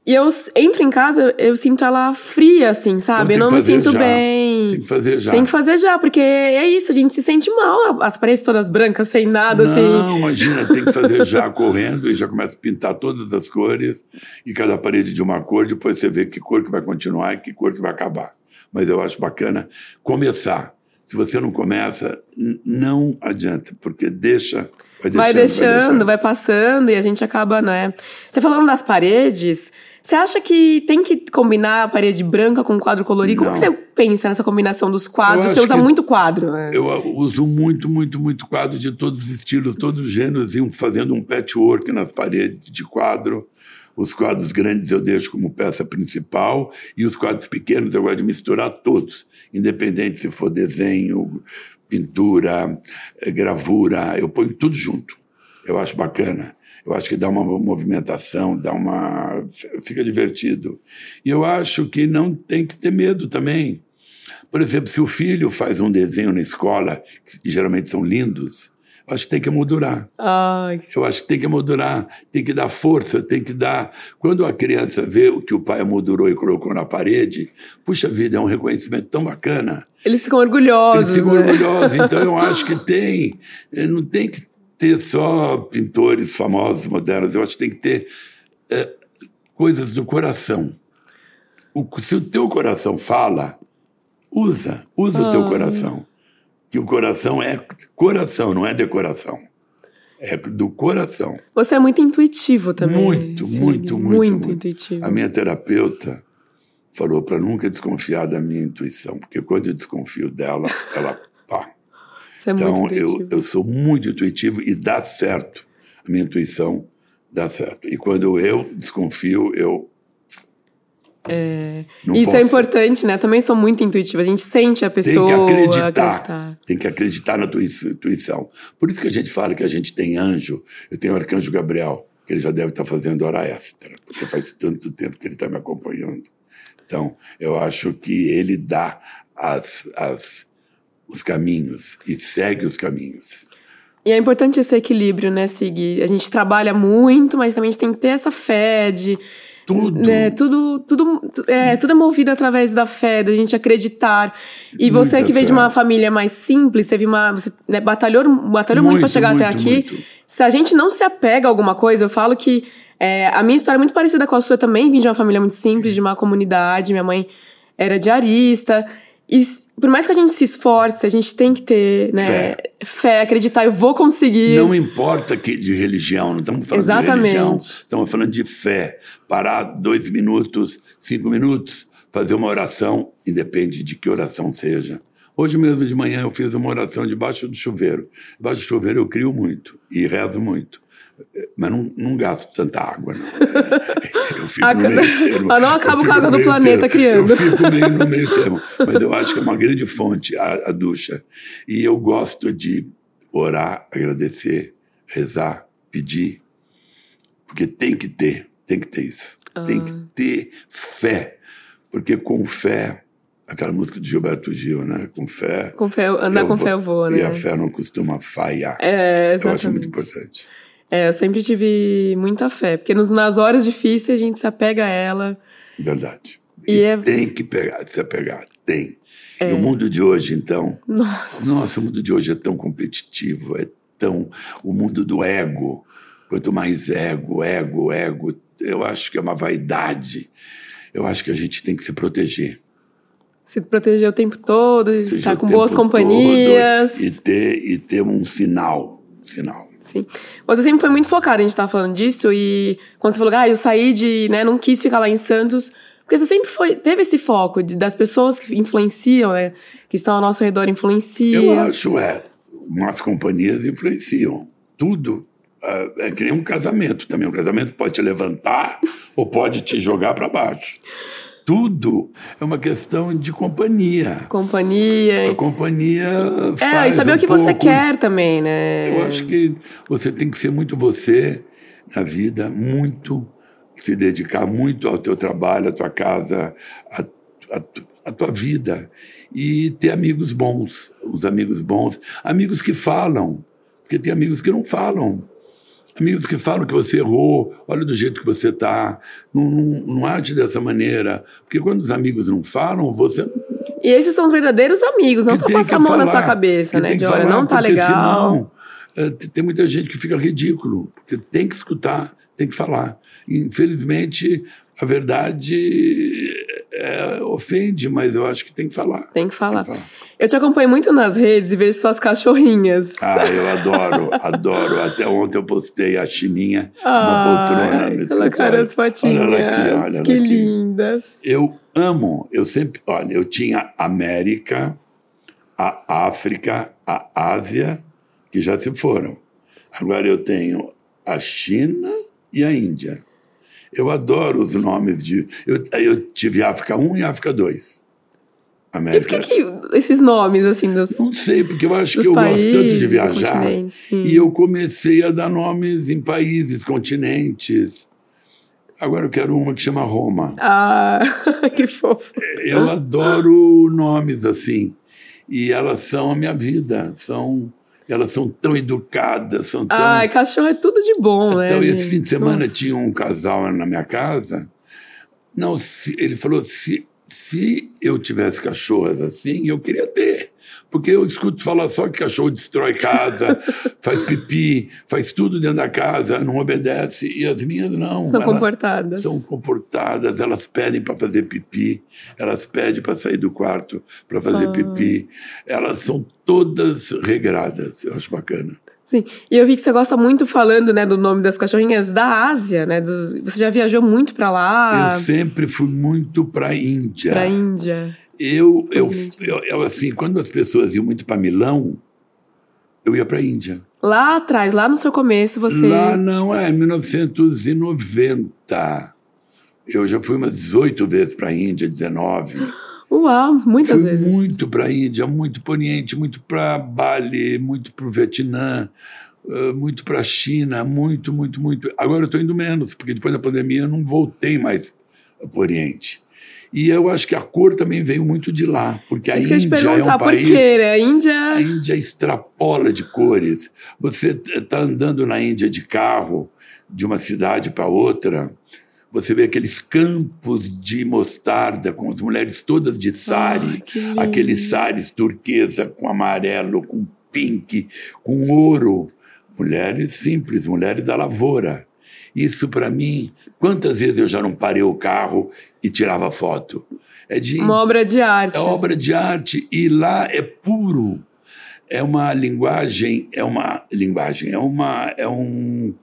E eu entro em casa, eu sinto ela fria, assim, sabe? Então, eu não me sinto já. bem. Tem que fazer já. Tem que fazer já, porque é isso, a gente se sente mal, as paredes todas brancas, sem nada, não, assim. Não, imagina, tem que fazer já correndo e já começa a pintar todas as cores e cada parede de uma cor, depois você vê que cor que vai continuar e que cor que vai acabar. Mas eu acho bacana começar. Se você não começa, não adianta, porque deixa Vai deixando, vai, deixando, vai, passando e a gente acaba, né? Você falando das paredes, você acha que tem que combinar a parede branca com quadro colorido? Não. Como você pensa nessa combinação dos quadros? Você usa muito quadro, né? Eu uso muito, muito, muito quadro de todos os estilos, todos os gêneros, e fazendo um patchwork nas paredes de quadro. Os quadros grandes eu deixo como peça principal e os quadros pequenos eu gosto de misturar todos, independente se for desenho, pintura, eh, gravura, eu ponho tudo junto. Eu acho bacana. Eu acho que dá uma movimentação, dá uma. fica divertido. E eu acho que não tem que ter medo também. Por exemplo, se o filho faz um desenho na escola, que geralmente são lindos, eu acho que tem que moldurar. Ai. Eu acho que tem que moldurar, tem que dar força, tem que dar. Quando a criança vê o que o pai moldurou e colocou na parede, puxa vida, é um reconhecimento tão bacana. Eles ficam orgulhosos. Eles ficam né? orgulhosos. Então eu acho que tem. Eh, não tem que ter só pintores famosos, modernos. Eu acho que tem que ter é, coisas do coração. O, se o teu coração fala, usa. Usa ah. o teu ah. coração. Que o coração é coração, não é decoração. É do coração. Você é muito intuitivo também. Muito, muito, muito, muito, muito intuitivo. A minha terapeuta falou para nunca desconfiar da minha intuição, porque quando eu desconfio dela, ela pá. Você é Então muito eu, eu sou muito intuitivo e dá certo. A minha intuição dá certo. E quando eu desconfio, eu. Não Isso é posso. importante, né? Também sou muito intuitiva. A gente sente a Tem pessoa. que acreditar, acreditar. Tem que acreditar na tua intu- intuição. Por isso que a gente fala que a gente tem anjo. Eu tenho o arcanjo Gabriel, que ele já deve estar fazendo hora extra, porque faz tanto tempo que ele está me acompanhando. Então, eu acho que ele dá as, as, os caminhos e segue os caminhos. E é importante esse equilíbrio, né, Sig? A gente trabalha muito, mas também a gente tem que ter essa fé de. Tudo. né, tudo, tudo, tu- é, tudo é movido através da fé, da gente acreditar. E você Muita que veio de uma família mais simples, teve uma. Você né, batalhou, batalhou muito, Muito, pra chegar até muito, aqui. muito. Se a gente não se apega a alguma coisa, eu falo que é, a minha história é muito parecida com a sua também. Vim de uma família muito simples, de uma comunidade. Minha mãe era diarista. E por mais que a gente se esforce, a gente tem que ter né, Fé. fé, acreditar, eu vou conseguir. Não importa que de religião, não estamos falando Exatamente. de religião, estamos falando de fé. Parar dois minutos, cinco minutos, fazer uma oração, independe de que oração seja. Hoje mesmo de manhã eu fiz uma oração debaixo do chuveiro. Debaixo do chuveiro eu crio muito e rezo muito. Mas não, não gasto tanta água, não. Eu fico Ah, no meio termo. ah, não acaba Eu com a água no do meio planeta termo. criando. Eu fico meio no meio termo. Mas eu acho que é uma grande fonte a, a ducha. E eu gosto de orar, agradecer, rezar, pedir. Porque tem que ter, tem que ter isso. Tem que ter fé. Porque com fé, aquela música de Gilberto Gil, né? Com fé. Com fé, andar com vou- fé eu vou, né? E a fé não costuma falhar. É, eu acho muito exatamente. importante. É, eu sempre tive muita fé, porque nos, nas horas difíceis a gente se apega a ela. Verdade. E é- tem que pegar, se apegar. Tem. E o mundo de hoje, então. Nossa. Nossa, o mundo de hoje é tão competitivo, é tão. O mundo do ego. Quanto mais ego, ego, ego, eu acho que é uma vaidade. Eu acho que a gente tem que se proteger. Se proteger o tempo todo, estar com boas companhias. E ter, e ter um sinal. Sinal. Sim. Você sempre foi muito focada, a gente tava falando disso, e quando você falou, ah, eu saí de, né, não quis ficar lá em Santos, porque você sempre foi, teve esse foco de, das pessoas que influenciam, né, que estão ao nosso redor influenciam. Eu acho, é. Umas companhias influenciam. Tudo. É, é que nem um casamento também. Um casamento pode te levantar ou pode te jogar para baixo. Tudo é uma questão de companhia. Companhia. A companhia É, faz e saber um o que você pouco quer também, né? Eu acho que você tem que ser muito você na vida, muito se dedicar muito ao teu trabalho, à tua casa, à, à à tua vida e ter amigos bons, os amigos bons, amigos que falam, porque tem amigos que não falam. Amigos que falam que você errou, olha do jeito que você está, não, não, não age dessa maneira. Porque quando os amigos não falam, você E esses são os verdadeiros amigos, não só passar a mão na falar, sua cabeça, né? De olha, não tá legal. senão, é, tem muita gente que fica ridículo, porque tem que escutar, tem que falar. Infelizmente, a verdade é, ofende, mas eu acho que tem que falar. Tem que falar. Tem que falar. Eu te acompanho muito nas redes e vejo suas cachorrinhas. Ah, eu adoro, adoro. Até ontem eu postei a chininha Ai, uma poltrona no colocaram as fotinhas. Olha ela aqui, olha ela que aqui. lindas. Eu amo, eu sempre, olha, eu tinha a América, a África, a Ásia, que já se foram. Agora eu tenho a China e a Índia. Eu adoro os nomes de. Eu, eu tive África 1 e África 2. E por América. que, que esses nomes, assim, dos, Não sei, porque eu acho que eu países, gosto tanto de viajar. E eu comecei a dar nomes em países, continentes. Agora eu quero uma que chama Roma. Ah, que fofo. Eu adoro nomes assim. E elas são a minha vida. São, elas são tão educadas, são tão. Ai, cachorro é tudo de bom, né? então, esse fim de semana Nossa. tinha um casal na minha casa. Não, se- ele falou: se, se eu tivesse cachorras assim, eu queria ter. Porque eu escuto falar só que cachorro destrói casa, faz pipi, faz tudo dentro da casa, não obedece. E as minhas não. São comportadas. São comportadas, elas pedem para fazer pipi, elas pedem para sair do quarto para fazer Ah. pipi. Elas são todas regradas, eu acho bacana. Sim, e eu vi que você gosta muito falando, né, do nome das cachorrinhas da Ásia, né? Você já viajou muito para lá? Eu sempre fui muito para Índia. Para Índia. Eu, eu, eu, assim, quando as pessoas iam muito para Milão, eu ia para Índia. Lá atrás, lá no seu começo, você. Lá não, é 1990. Eu já fui umas 18 vezes para a Índia, 19. Uau, muitas Fui vezes. muito para a Índia, muito para o Oriente, muito para Bali, muito para o Vietnã, muito para a China, muito, muito, muito. Agora eu estou indo menos, porque depois da pandemia eu não voltei mais para o Oriente. E eu acho que a cor também veio muito de lá, porque a Isso Índia é um país. quê? né? A Índia. A Índia extrapola de cores. Você está andando na Índia de carro, de uma cidade para outra, você vê aqueles campos de mostarda com as mulheres todas de sari, Ah, lindo. aqueles sares turquesa com amarelo, com pink, com ouro. Mulheres simples, mulheres da lavoura. Isso para mim, quantas vezes eu já não parei o carro e tirava foto? É de Uma obra de arte. é obra de arte e lá é puro. É uma linguagem, é uma linguagem, é uma é um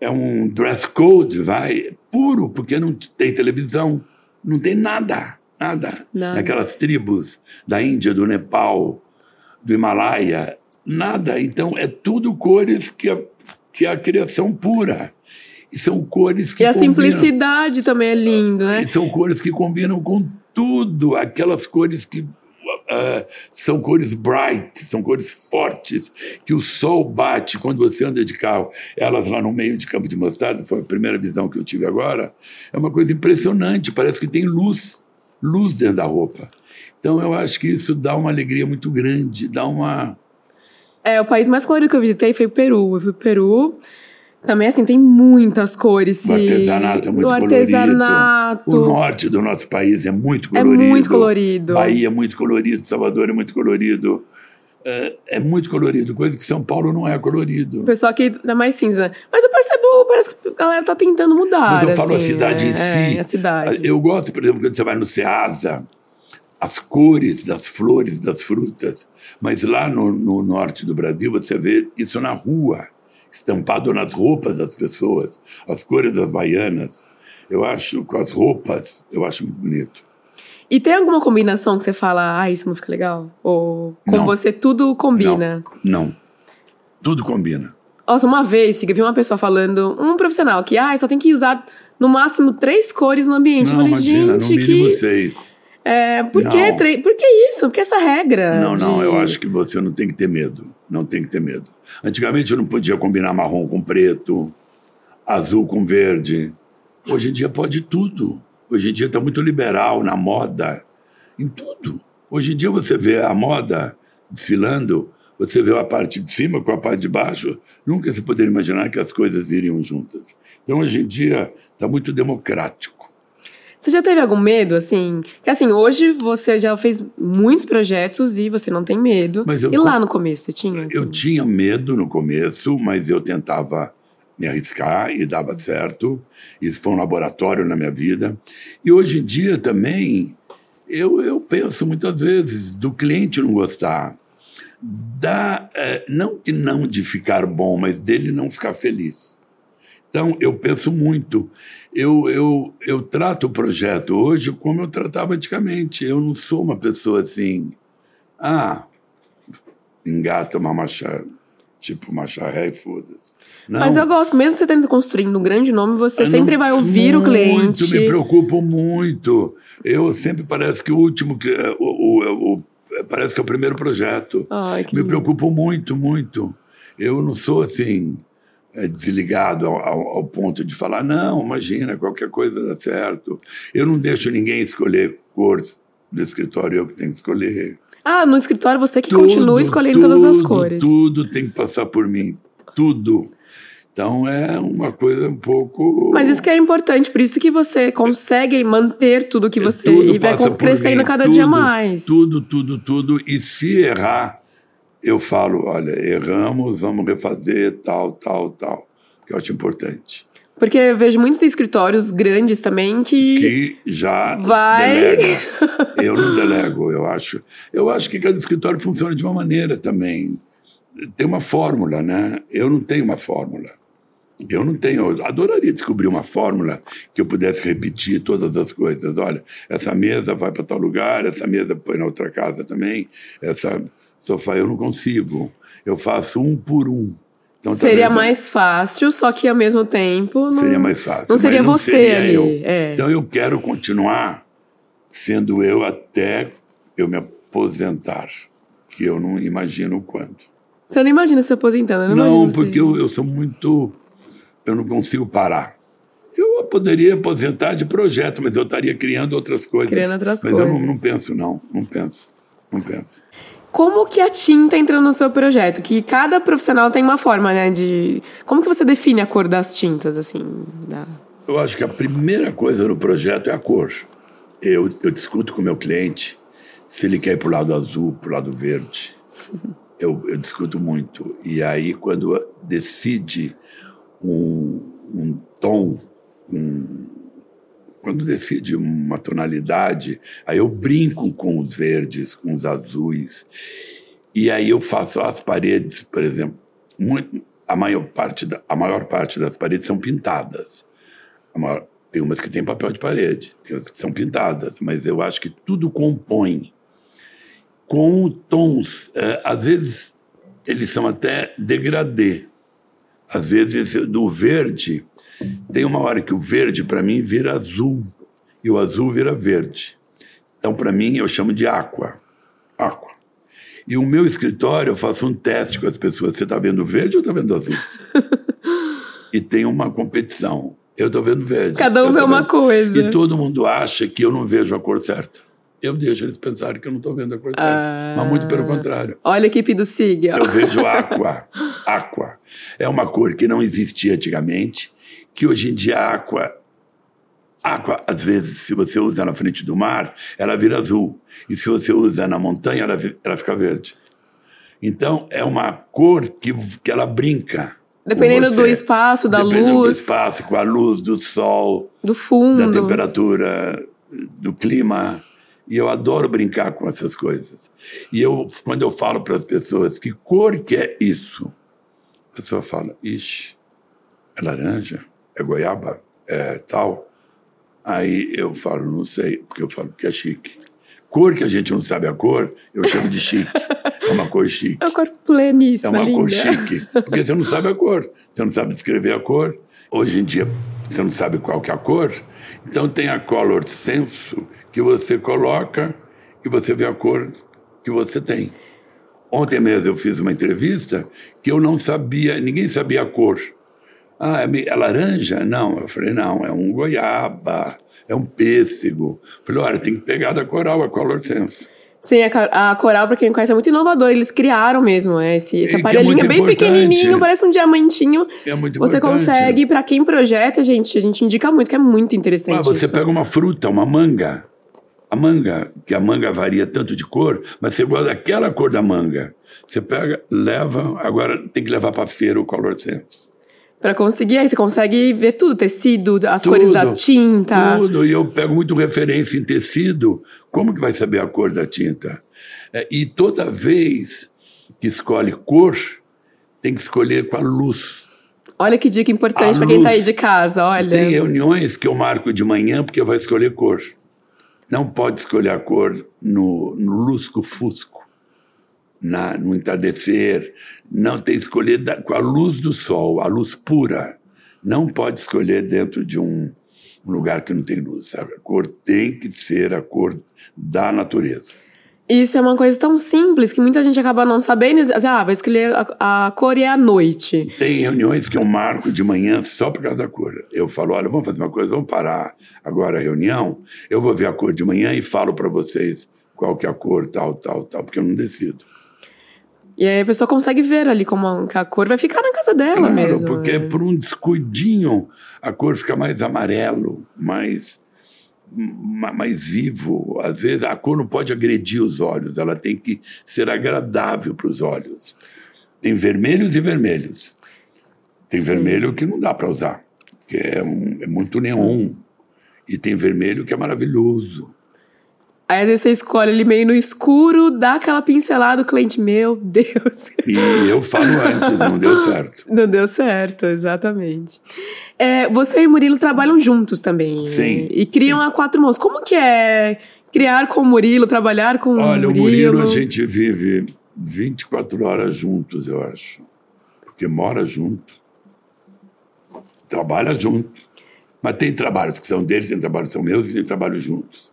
é um dress code, vai, puro, porque não tem televisão, não tem nada, nada. Nada. Naquelas tribos da Índia, do Nepal, do Himalaia, nada. Então é tudo cores que a, que a criação pura. E são cores que E a combinam- simplicidade também é lindo, né? e são cores que combinam com tudo, aquelas cores que ah, são cores bright, são cores fortes, que o sol bate quando você anda de carro. Elas lá no meio de campo de mostarda, foi a primeira visão que eu tive agora. É uma coisa impressionante, parece que tem luz, luz dentro da roupa. Então eu acho que isso dá uma alegria muito grande, dá uma. É, o país mais colorido que eu visitei foi o Peru. Eu fui pro Peru. Também, assim, tem muitas cores. O artesanato é muito o colorido. artesanato. O norte do nosso país é muito É colorido. muito colorido. Bahia é muito colorido, Salvador é muito colorido. É, é muito colorido, coisa que São Paulo não é colorido. O pessoal aqui dá mais cinza. Mas eu percebo, parece que a galera tá tentando mudar. Mas eu falo a assim, cidade é, em si. É, a cidade. Eu gosto, por exemplo, quando você vai no Ceasa, as cores das flores, das frutas. Mas lá no, no norte do Brasil, você vê isso na rua, estampado nas roupas das pessoas, as cores das baianas. Eu acho, com as roupas, eu acho muito bonito. E tem alguma combinação que você fala, ah, isso não fica legal? Ou com Não. você tudo combina? Não, não. Tudo combina. Nossa, uma vez, eu vi uma pessoa falando, um profissional, que ah, só tem que usar no máximo três cores no ambiente. não, eu falei, imagina, no gente, mínimo que. seis. É, por, Não. que por que isso? Por que essa regra? Não, não, de- eu acho que você não tem que ter medo. Não tem que ter medo. Antigamente eu não podia combinar marrom com preto, azul com verde. Hoje em dia pode tudo. Hoje em dia está muito liberal na moda, em tudo. Hoje em dia você vê a moda desfilando, você vê a parte de cima com a parte de baixo. Nunca se poderia imaginar que as coisas iriam juntas. Então hoje em dia está muito democrático. Você já teve algum medo, assim? Que assim, hoje você já fez muitos projetos e você não tem medo. Mas eu- e lá no começo, você tinha? Assim? Eu tinha medo no começo, mas eu tentava me arriscar e dava certo. Isso foi um laboratório na minha vida. E hoje em dia também, eu, eu penso muitas vezes do cliente não gostar. Da, eh, não que não de ficar bom, mas dele não ficar feliz. Então, eu penso muito. Eu, eu, eu trato o projeto hoje como eu tratava antigamente. Eu não sou uma pessoa assim. Ah, engata uma macha, tipo macharré e foda-se. Mas eu gosto, mesmo você tendo construindo um grande nome, você eu sempre não- vai ouvir o cliente. Muito, me preocupo muito. Eu sempre parece que o último, que- o, o, o- parece que é o primeiro projeto. Ai, que Me lindo. preocupo muito, muito. Eu não sou assim desligado ao, ao- ponto de falar não, imagina qualquer coisa dá certo. Eu não deixo ninguém escolher cor do escritório, eu que tenho que escolher. Ah, no escritório você que continua escolhendo todas as tudo, cores. Tudo tem que passar por mim, tudo. Então é uma coisa um pouco. Mas isso que é importante, por isso que você consegue manter tudo que você. É, Tudo e vai crescendo mim, cada tudo, dia mais. Tudo, tudo, tudo. E se errar, eu falo: olha, erramos, vamos refazer, tal, tal, tal. Que eu acho importante. Porque eu vejo muitos escritórios grandes também que. Que já Vai. delega. Eu não delego, eu acho. Eu acho que cada escritório funciona de uma maneira também. tem uma fórmula, né? Eu não tenho uma fórmula. Eu não tenho, eu adoraria descobrir uma fórmula que eu pudesse repetir todas as coisas. Olha, essa mesa vai para tal lugar, essa mesa põe na outra casa também, essa sofá eu não consigo. Eu faço um por um. Então, seria mais fácil, só que ao mesmo tempo. Não, seria mais fácil. Não seria não você seria ali. Eu. É. Então eu quero continuar sendo eu até eu me aposentar, que eu não imagino quando. Você não imagina se aposentando? Não, não porque eu, eu sou muito eu não consigo parar. Eu poderia aposentar de projeto, mas eu estaria criando outras coisas. Criando outras mas coisas. Mas eu não, não, penso, não. Não penso. Não penso. Como que a tinta entra no seu projeto? Que cada profissional tem uma forma, né? De. Como que você define a cor das tintas, assim? Da... Eu acho que a primeira coisa no projeto é a cor. Eu, eu discuto com o meu cliente se ele quer ir para o lado azul, para o lado verde. Eu, eu discuto muito. E aí, quando decide um, um tom, um, quando decide uma tonalidade, aí eu brinco com os verdes, com os azuis, e aí eu faço as paredes, por exemplo, muito, a maior parte da, a maior parte das paredes são pintadas. Maior, tem umas que têm papel de parede, tem outras que são pintadas, mas eu acho que tudo compõe. Com tons, é, às vezes eles são até degradê, às vezes, do verde, tem uma hora que o verde, para mim, vira azul e o azul vira verde. Então, para mim, eu chamo de aqua. Aqua. E o meu escritório, eu faço um teste com as pessoas. Você está vendo verde ou está vendo azul? e tem uma competição. Eu estou vendo verde. Cada um vê uma coisa. E todo mundo acha que eu não vejo a cor certa eu deixo eles pensarem que eu não estou vendo a cor ah, mas muito pelo contrário. Olha a equipe do SIG. Eu vejo aqua. aqua. É uma cor que não existia antigamente, que hoje em dia a aqua, aqua, às vezes, se você usa na frente do mar, ela vira azul. E se você usa na montanha, ela, ela fica verde. Então, é uma cor que, que ela brinca. Dependendo do espaço, da Dependendo luz. do espaço, com a luz, do sol. Do fundo. Da temperatura, do clima. E eu adoro brincar com essas coisas. E eu, quando eu falo para as pessoas que cor que é isso, a pessoa fala, ixi, é laranja, é goiaba, é tal. Aí eu falo, não sei, porque eu falo que é chique. Cor que a gente não sabe a cor, eu chamo de chique. É uma cor chique. É uma cor pleníssima, É uma linda. cor chique. Porque você não sabe a cor. Você não sabe descrever a cor. Hoje em dia, você não sabe qual que é a cor. Então tem a color senso, que você coloca e você vê a cor que você tem. Ontem mesmo eu fiz uma entrevista que eu não sabia, ninguém sabia a cor. Ah, é, é laranja? Não. Eu falei, não, é um goiaba, é um pêssego. Eu falei, olha, tem que pegar da coral, a color sense. Sim, a, a coral, para quem não conhece, é muito inovador. Eles criaram mesmo né, esse, esse aparelhinho é bem pequenininho, parece um diamantinho. É muito Você importante. consegue, para quem projeta, gente, a gente indica muito, que é muito interessante. Ah, você isso. pega uma fruta, uma manga, a manga, que a manga varia tanto de cor, mas você gosta daquela cor da manga. Você pega, leva, agora tem que levar para feira o Color Sense. Para conseguir, aí você consegue ver tudo, tecido, as tudo, cores da tinta. Tudo, e eu pego muito referência em tecido, como que vai saber a cor da tinta? É, e toda vez que escolhe cor, tem que escolher com a luz. Olha que dica importante para quem está aí de casa, olha. Tem reuniões que eu marco de manhã porque vai escolher cor. Não pode escolher a cor no, no lusco-fusco, no entardecer. Não tem escolher da, com a luz do sol, a luz pura. Não pode escolher dentro de um, um lugar que não tem luz. A cor tem que ser a cor da natureza. Isso é uma coisa tão simples que muita gente acaba não sabendo. Ah, vai escolher a, a cor e é a noite. Tem reuniões que eu marco de manhã só por causa da cor. Eu falo, olha, vamos fazer uma coisa, vamos parar agora a reunião. Eu vou ver a cor de manhã e falo para vocês qual que é a cor, tal, tal, tal, porque eu não decido. E aí a pessoa consegue ver ali como a cor vai ficar na casa dela claro, mesmo. porque né? por um descuidinho a cor fica mais amarelo, mais mais vivo. Às vezes a cor não pode agredir os olhos, ela tem que ser agradável para os olhos. Tem vermelhos e vermelhos. Tem Sim. vermelho que não dá para usar, que é, um, é muito neon. E tem vermelho que é maravilhoso. Aí às vezes você escolhe ele meio no escuro, dá aquela pincelada, o cliente, meu Deus. E eu falo antes, não deu certo. Não deu certo, exatamente. É, você e o Murilo trabalham juntos também. Sim, E criam sim. a quatro mãos. Como que é criar com o Murilo, trabalhar com Olha, o o Murilo? Murilo, a gente vive 24 horas juntos, eu acho. Porque mora junto, trabalha junto. Mas tem trabalhos que são deles, tem trabalhos que são meus e tem trabalhos juntos.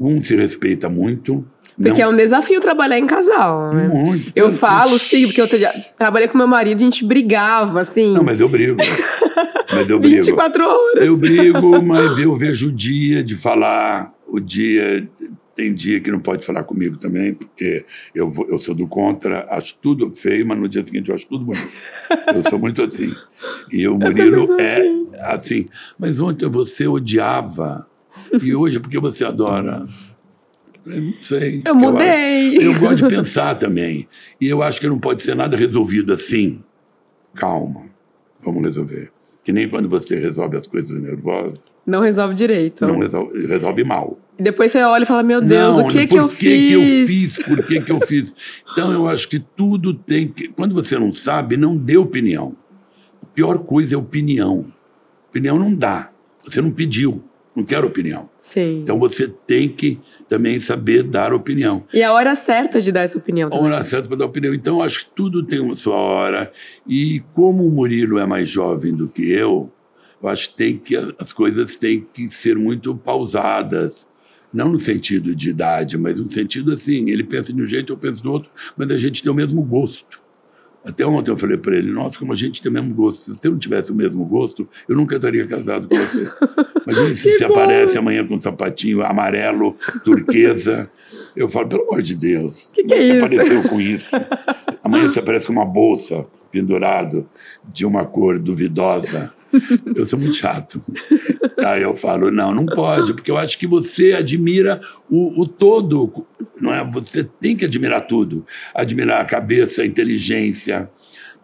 Um se respeita muito. Porque não, é um desafio trabalhar em casal, né? Muito. Eu falo, sim, porque eu tra- trabalhei com meu marido, a gente brigava, assim, Não, mas eu brigo. mas eu brigo. 24 horas. Eu brigo, mas eu vejo o dia de falar, o dia. Tem dia que não pode falar comigo também, porque eu, eu sou do contra, acho tudo feio, mas no dia seguinte eu acho tudo bonito. Eu sou muito assim. E o Murilo é assim. assim. Mas ontem você odiava, e hoje porque você adora? Eu não sei. Eu mudei. acho- Eu, gosto de pensar também. E eu acho que não pode ser nada resolvido assim. Calma, vamos resolver. Que nem quando você resolve as coisas nervosas, Não resolve direito. não resolve, resolve mal. E depois você olha e fala, meu Deus, não, o que por que eu que eu fiz? Por que que eu fiz? Então eu acho que tudo tem que. Quando você não sabe, não dê opinião. A pior coisa é opinião. Opinião não dá. Você não pediu. Não quero opinião. Sim. Então você tem que também saber dar opinião. E a hora certa de dar essa opinião A também. hora certa para dar opinião. Então, acho que tudo tem uma sua hora. E como o Murilo é mais jovem do que eu, eu acho que, tem que as coisas têm que ser muito pausadas. Não no sentido de idade, mas no sentido assim, ele pensa de um jeito, eu penso do outro, mas a gente tem o mesmo gosto. Até ontem eu falei para ele, nossa, como a gente tem o mesmo gosto. Se você não tivesse o mesmo gosto, eu nunca estaria casado com você. Imagina se você aparece amanhã com um sapatinho amarelo, turquesa. Eu falo, pelo amor de Deus. Que que é isso? Você apareceu com isso. Amanhã você aparece com uma bolsa pendurado de uma cor duvidosa. Eu sou muito chato. Aí eu falo, não, não pode, porque eu acho que você admira o, o todo, não é? Você tem que admirar tudo. Admirar a cabeça, a inteligência,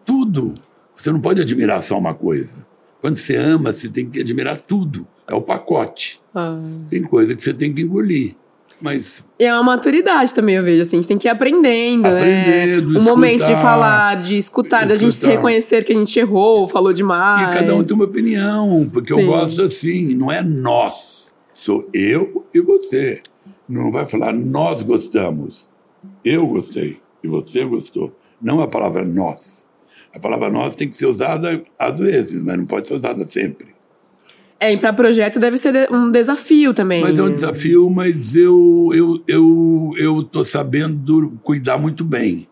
tudo. Você não pode admirar só uma coisa. Quando você ama, você tem que admirar tudo. É o pacote. Ah. Tem coisa que você tem que engolir. Mas E é uma maturidade também, eu vejo, assim, a gente tem que ir aprendendo, Aprendendo, né? O momento de falar, de escutar, da gente reconhecer que a gente errou, falou demais. E cada um tem uma opinião, porque Sim. eu gosto assim, não é nós, sou eu e você. Não vai falar nós gostamos, eu gostei e você gostou. Não a palavra nós. A palavra nós tem que ser usada às vezes, mas não pode ser usada sempre. É, e pra projeto deve ser um desafio também. Mas é um desafio, mas eu eu eu eu tô sabendo cuidar muito bem.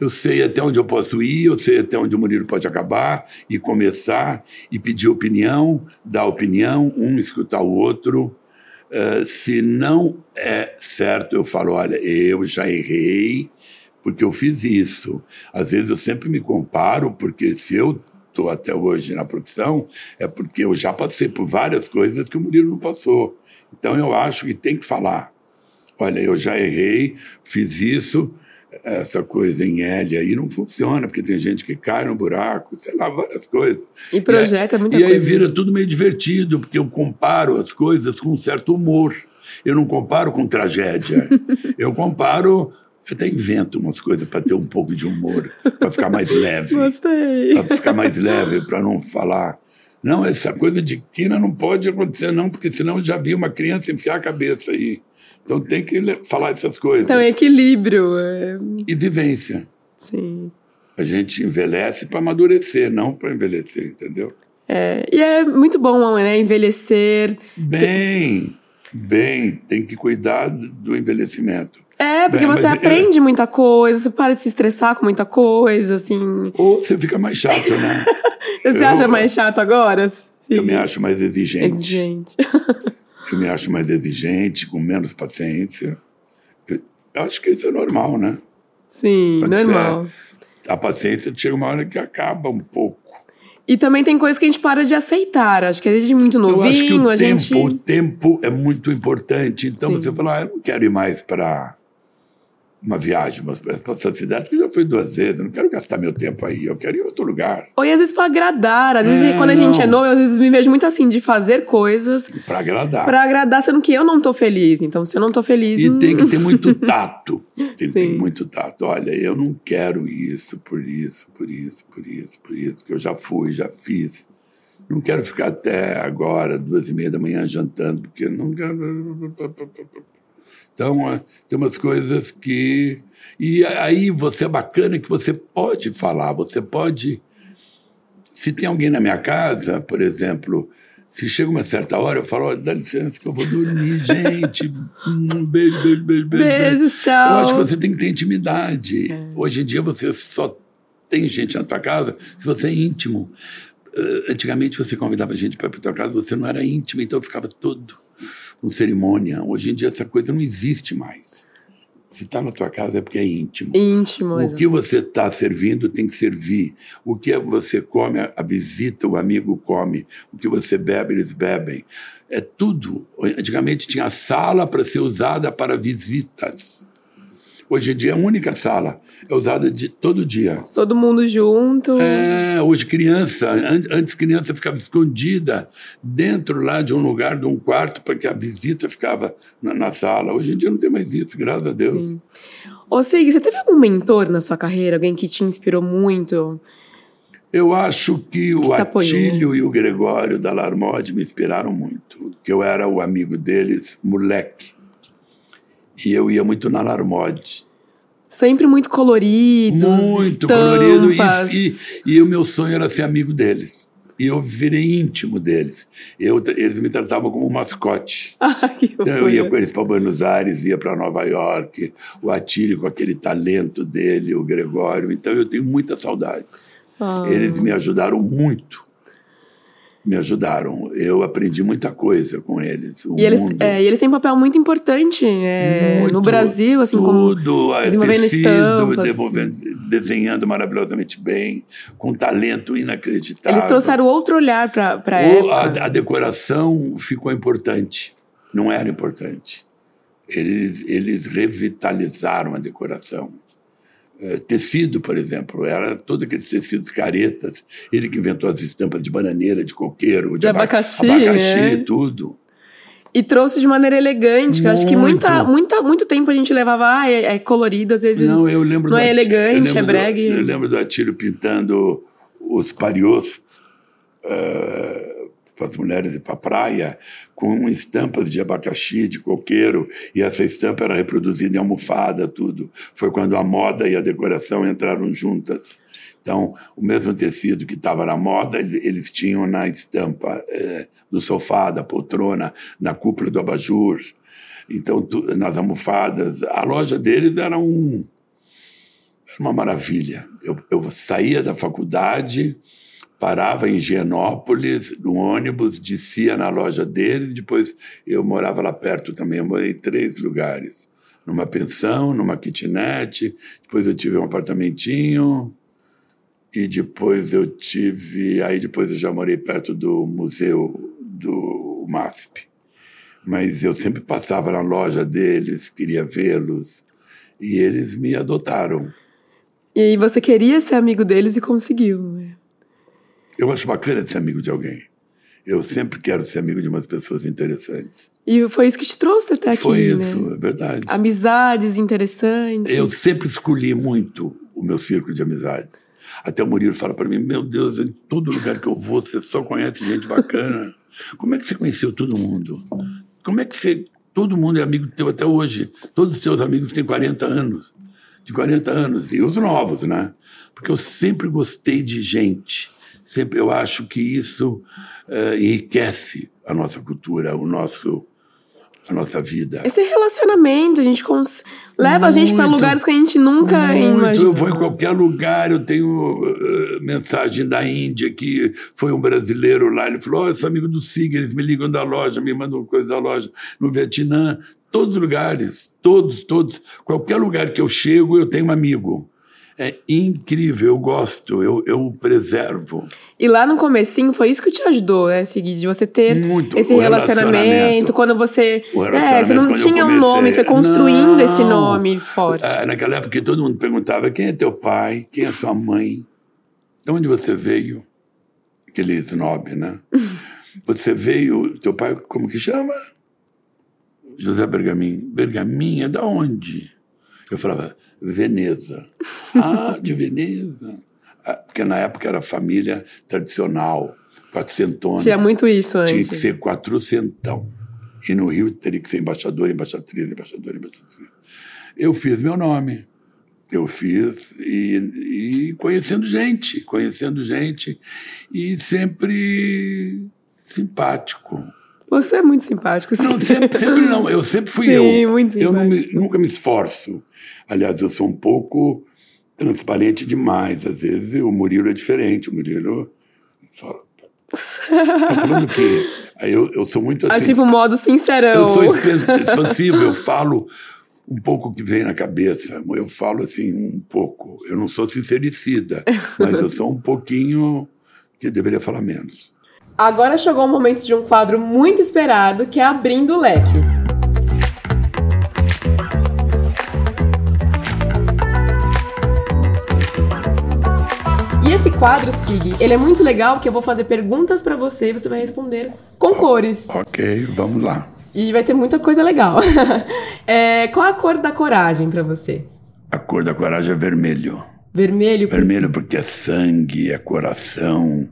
Eu sei até onde eu posso ir, eu sei até onde o Murilo pode acabar e começar e pedir opinião, dar opinião, um escutar o outro. Eh, se não é certo, eu falo, olha, eu já errei porque eu fiz isso. Às vezes eu sempre me comparo, porque se eu estou até hoje na profissão, é porque eu já passei por várias coisas que o Murilo não passou. Então eu acho que tem que falar. Olha, eu já errei, fiz isso, essa coisa em L aí não funciona, porque tem gente que cai no buraco, sei lá, várias coisas. E projeto é muita E aí coisa. vira tudo meio divertido, porque eu comparo as coisas com um certo humor. Eu não comparo com tragédia. eu comparo. Eu até invento umas coisas para ter um pouco de humor, para ficar mais leve Gostei. para ficar mais leve, para não falar. Não, essa coisa de quina não pode acontecer, não, porque senão eu já vi uma criança enfiar a cabeça aí. Então tem que falar essas coisas. Então, equilíbrio. é, E vivência. Sim. A gente envelhece para amadurecer, não para envelhecer, entendeu? É, e é muito bom, né? Envelhecer. Bem, bem, tem que cuidar do- envelhecimento. É, porque Bem, você mas é- aprende muita coisa, você para de se estressar com muita coisa, assim. Ou você fica mais chato, né? Você Eu- acha mais chato agora? Sim. Eu me acho mais exigente. Exigente. Eu me acho mais exigente, com menos paciência. Eu acho que isso é normal, né? Sim, Pode ser. normal. a paciência chega uma hora que acaba um pouco. E também tem coisas que a gente para de aceitar. Acho que desde muito eu acho que novinho, o a tempo, gente. o tempo é muito importante. Então Sim. você fala, ah, eu não quero ir mais para uma viagem para essa cidade, que já fui duas vezes, eu não quero gastar meu tempo aí, eu quero ir em outro lugar. Ou e às vezes para agradar, às vezes É, quando a gente não. é novo, eu às vezes me vejo muito assim, de fazer coisas Para agradar. para agradar, sendo que eu não tô feliz. Então, se eu não tô feliz. E hum, tem que ter muito tato. Tem que ter muito tato. Olha, eu não quero isso, por isso, por isso, por isso, por isso, que eu já fui, já fiz. Não quero ficar até agora, duas e meia da manhã, jantando, porque eu não quero. Então, tem umas coisas que. E aí você é bacana que você pode falar, você pode. Se tem alguém na minha casa, por exemplo, se chega uma certa hora, eu falo, olha, dá licença que eu vou dormir, gente. Um beijo, beijo, beijo, beijo. Beijos, Eu tchau. acho que você tem que ter intimidade. Hoje em dia você só tem gente na tua casa se você é íntimo. Antigamente você convidava gente para ir para tua casa, você não era íntimo, então ficava todo com cerimônia. Hoje em dia essa coisa não existe mais. Se está na tua casa é porque é íntimo. Íntimo, O que você está servindo tem que servir. O que você come, a visita, o amigo come. O que você bebe, eles bebem. É tudo. Antigamente tinha sala para ser usada para visitas. Hoje em dia a única sala é usada de, todo dia. Todo mundo junto. É, hoje criança, an- antes criança ficava escondida dentro lá de um lugar, de um quarto, porque a visita ficava na, na sala. Hoje em dia não tem mais isso, graças a Deus. Sim. Ô, Sig, você teve algum mentor na sua carreira? Alguém que te inspirou muito? Eu acho que o. Atílio e o Gregório da Larmode me inspiraram muito. Que eu era o amigo deles, moleque. E eu ia muito na Larmode. Sempre muito coloridos, Muito colorido. E, e, e o meu sonho era ser amigo deles. E eu virei íntimo deles. Eu, eles me tratavam como um mascote. Que Então eu ia com eles para Buenos Aires, ia para Nova York, o Atílio com aquele talento dele, o Gregório. Então eu tenho muita saudade. Ah. Eles me ajudaram muito. Me ajudaram. Eu aprendi muita coisa com eles. O E eles, mundo, é, e eles têm um papel muito importante é, muito, no Brasil, assim como tudo, é, desenvolvendo tecido, estampas. desenhando maravilhosamente bem, com talento inacreditável. eles trouxeram outro olhar para a O- a, a decoração ficou importante. Não era importante. Eles, eles revitalizaram a decoração. Eh, tecido, por exemplo, era todos aqueles tecidos caretas. Ele que inventou as estampas de bananeira, de coqueiro, de, De aba- abacaxi, abacaxi né? tudo. E trouxe de maneira elegante, que eu acho que Muito. muita, muita, muito tempo a gente levava, ah, é, é colorido, às vezes Não, eu lembro não do é elegante, é do- brega. eu lembro do Atílio pintando os pariôs eh, para as mulheres ir para a praia com estampas de abacaxi, de coqueiro, e essa estampa era reproduzida em almofada, tudo. Foi quando a moda e a decoração entraram juntas. Então, o mesmo tecido que estava na moda, ele- eles tinham na estampa eh, do sofá, da poltrona, na cúpula do abajur. Então, tu- nas almofadas. A loja deles era um, uma maravilha. Eu, eu saía da faculdade, parava em Higienópolis, no ônibus, descia na loja deles, depois eu morava lá perto também, eu morei em três lugares. Numa pensão, numa kitnet, depois eu tive um apartamentinho, e depois eu tive. Aí depois eu já morei perto do museu do MASP. Mas eu sempre passava na loja deles, queria vê-los, e eles me adotaram. E aí você queria ser amigo deles e conseguiu. né? Eu acho bacana ser amigo de alguém. Eu sempre quero ser amigo de umas pessoas interessantes. E foi isso que te trouxe até aqui, Foi né? isso, é verdade. Amizades interessantes. Eu sempre escolhi muito o meu círculo de amizades. Até o Murilo fala para mim: Meu Deus, em todo lugar que eu vou, você só conhece gente bacana. Como é que você conheceu todo mundo? Como é que você. Todo mundo é amigo teu até hoje. Todos os seus amigos têm 40 anos. De 40 anos. E os novos, né? Porque eu sempre gostei de gente. Sempre eu acho que isso eh, enriquece a nossa cultura, o nosso, a nossa vida. Esse relacionamento, a gente cons... leva a gente para Muito. lugares que a gente nunca Muito, imaginou. eu vou em qualquer lugar, eu tenho eh, mensagem da Índia que foi um brasileiro lá, ele falou, oh, eu sou amigo do Sig, eles me ligam da loja, me mandam coisa da loja. No Vietnã, todos os lugares, todos, todos, qualquer lugar que eu chego, eu tenho um amigo. É incrível, eu gosto, eu, eu preservo. E lá no comecinho foi isso que te ajudou, né, Seguir? De você ter Muito. esse relacionamento, relacionamento. quando você. O É, relacionamento, você não tinha um nome, foi construindo Não. esse nome forte. Ah, naquela época todo mundo perguntava quem é teu pai, quem é sua mãe, de onde você veio? Aquele snob, né? você veio, teu pai, como que chama? José Bergamin. Bergamin é da onde? Eu falava, Veneza. ah, de Veneza. Ah, Porque na época era família tradicional, quatrocentona. Tinha muito isso Tinha antes. que ser quatrocentão. E no Rio teria que ser embaixador, embaixatriz, embaixador, embaixatriz. Eu fiz meu nome. Eu fiz e, e conhecendo gente, conhecendo gente e sempre simpático. Você é muito simpático, sim. Não, sempre, sempre não. Eu sempre fui Sim, eu. muito eu não me- simpático. nunca me esforço. Aliás, eu sou um pouco transparente demais. Às vezes o Murilo é diferente. O Murilo fala. Tá falando o quê? Aí eu, eu sou muito assim. Ativa o modo sincerão. Eu sou expan- expansivo, eu falo um pouco o que vem na cabeça. Eu falo assim, um pouco. Eu não sou sincericida, mas eu sou um pouquinho que deveria falar menos. Agora chegou o momento de um quadro muito esperado, que é Abrindo o Leque. E esse quadro, Sig, ele é muito legal porque eu vou fazer perguntas pra você e você vai responder com cores. Ok, vamos lá. E vai ter muita coisa legal. É, qual a cor da coragem pra você? A cor da coragem é vermelho. Vermelho? Vermelho porque é sangue, é coração,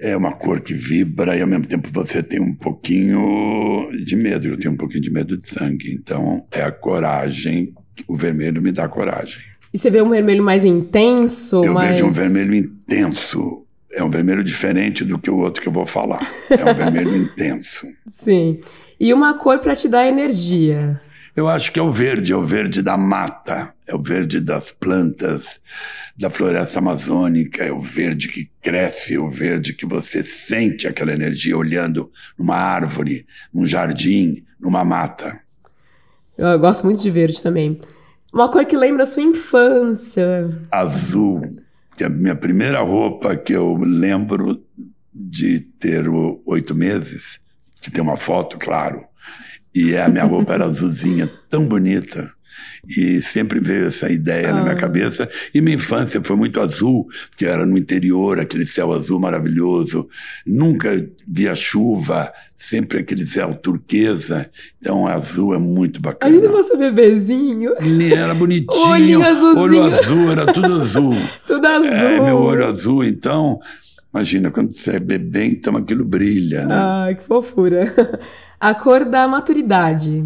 é uma cor que vibra e ao mesmo tempo você tem um pouquinho de medo. Eu tenho um pouquinho de medo de sangue. Então é a coragem. O vermelho me dá coragem. E você vê um vermelho mais intenso? Eu mais... vejo um vermelho intenso. É um vermelho diferente do que o outro que eu vou falar. É um vermelho intenso. Sim. E uma cor pra te dar energia? Eu acho que é o verde, é o verde da mata, é o verde das plantas, da floresta amazônica, é o verde que cresce, é o verde que você sente aquela energia olhando numa árvore, num jardim, numa mata. Eu gosto muito de verde também. Uma cor que lembra a sua infância. Azul, que é a minha primeira roupa que eu lembro de ter oito meses, que tem uma foto, claro. E a minha roupa era azulzinha, tão bonita. E sempre veio essa ideia na minha cabeça. E minha infância foi muito azul, porque eu era no interior, aquele céu azul maravilhoso. Nunca via chuva, sempre aquele céu turquesa. Então, azul é muito bacana. Ainda você bebezinho, Ele era bonitinho, Olhinho azulzinho. olho azul, era tudo azul. tudo azul. É, meu olho azul, então, imagina, quando você é bebê, então aquilo brilha, né? Ai, que fofura. A cor da maturidade.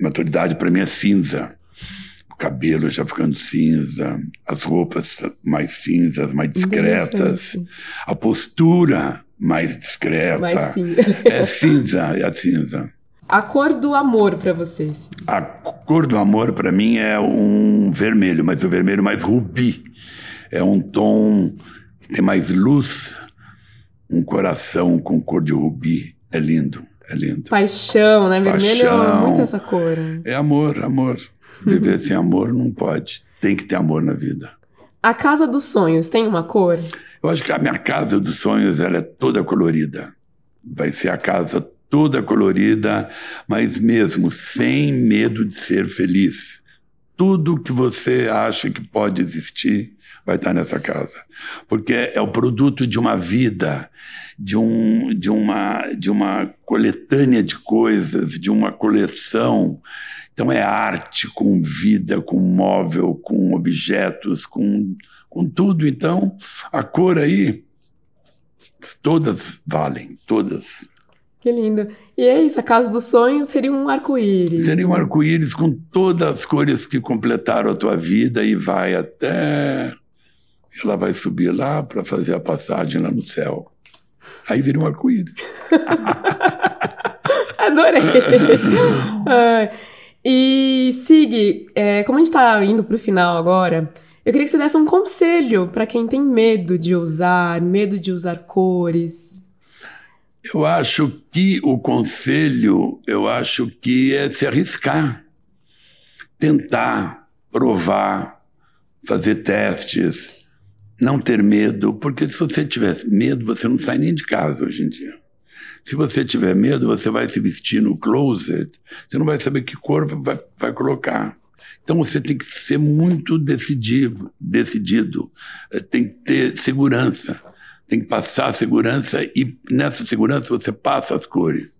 Maturidade para mim é cinza. Cabelo já ficando cinza, as roupas mais cinzas, mais discretas, a postura mais discreta. Mais. É cinza, é cinza. A cor do amor pra vocês. A cor do amor para mim é um vermelho, mas o vermelho mais rubi. É um tom que tem mais luz, um coração com cor de rubi. É lindo, é lindo. Paixão, né? Vermelho é Paixão. muito essa cor. É amor, amor. Viver sem amor não pode. Tem que ter amor na vida. A casa dos sonhos tem uma cor? Eu acho que a minha casa dos sonhos ela é toda colorida. Vai ser a casa toda colorida, mas mesmo sem medo de ser feliz. Tudo que você acha que pode existir vai estar nessa casa, porque é o produto de uma vida, de um, de uma, de uma coletânea de coisas, de uma coleção. Então é arte com vida, com móvel, com objetos, com, com tudo. Então a cor aí todas valem, todas. Que lindo. E é isso, a casa dos sonhos seria um arco-íris. Seria um arco-íris com todas as cores que completaram a tua vida e vai até. Ela vai subir lá para fazer a passagem lá no céu. Aí vira um arco-íris. Adorei. Ai. E, Sig, é, como a gente tá indo pro final agora, eu queria que você desse um conselho pra quem tem medo de usar, medo de usar cores. Eu acho que o conselho, eu acho que é se arriscar, tentar, provar, fazer testes, não ter medo, porque se você tiver medo, você não sai nem de casa hoje em dia. Se você tiver medo, você vai se vestir no closet, você não vai saber que corpo vai, vai colocar. Então você tem que ser muito decidido, decidido, eh, tem que ter segurança, tem que passar segurança e nessa segurança você passa as cores.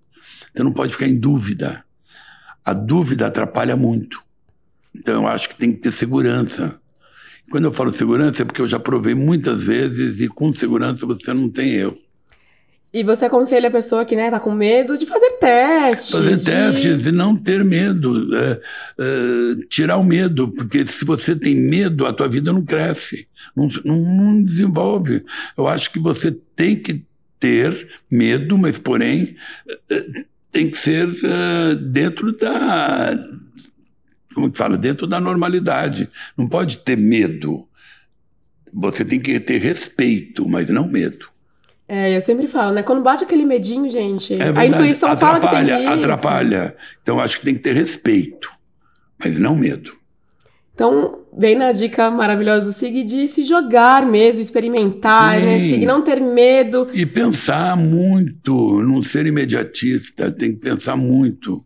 Você não pode ficar em dúvida. A dúvida atrapalha muito. Então eu acho que tem que ter segurança. Quando eu falo segurança é porque eu já provei muitas vezes e com segurança você não tem erro. E você aconselha a pessoa que né, tá com medo de fazer testes. Fazer de... testes e não ter medo. É, é, tirar o medo, porque se você tem medo, a tua vida não cresce, não, não, desenvolve. Eu acho que você tem que ter medo, mas porém é, tem que ser é, dentro da. Como que fala? Dentro da normalidade. Não pode ter medo. Você tem que ter respeito, mas não medo. É, eu sempre falo, né? Quando bate aquele medinho, gente, é a intuição atrapalha, fala que tem que ir, Atrapalha. Então, acho que tem que ter respeito, mas não medo. Então, vem na dica maravilhosa do Sig de se jogar mesmo, experimentar, né, Sim. né, Sig? Não ter medo. E pensar muito, não ser imediatista, tem que pensar muito.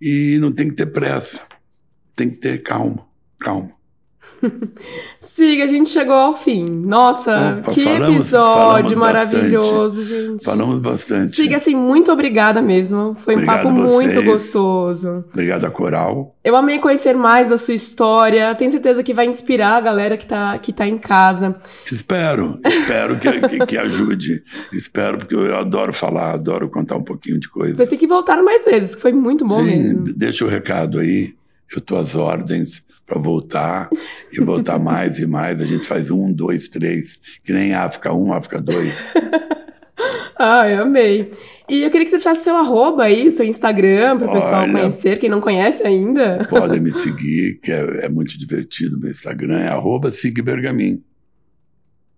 E não tem que ter pressa, tem que ter calma, calma. Siga, a gente chegou ao fim. Nossa, Opa, que falamos, episódio falamos maravilhoso, bastante. gente. Falamos bastante. Siga, assim, muito obrigada mesmo. Foi Obrigado um papo muito gostoso. Obrigado a Coral. Eu amei conhecer mais da sua história. Tenho certeza que vai inspirar a galera que tá, que tá em casa. Espero, espero que, que, que, ajude. Espero, porque eu adoro falar, adoro contar um pouquinho de coisa. Você tem que voltar mais vezes, que foi muito bom Sim, mesmo. deixa o recado aí. Eu tô às ordens para voltar e voltar mais e mais. A gente faz um, dois, três, que nem África 1, África 2. Ai, amei. E eu queria que você deixasse seu arroba aí, seu Instagram, para o pessoal conhecer, quem não conhece ainda. Podem me seguir, que é, é muito divertido. Meu Instagram é arroba Sigbergamin.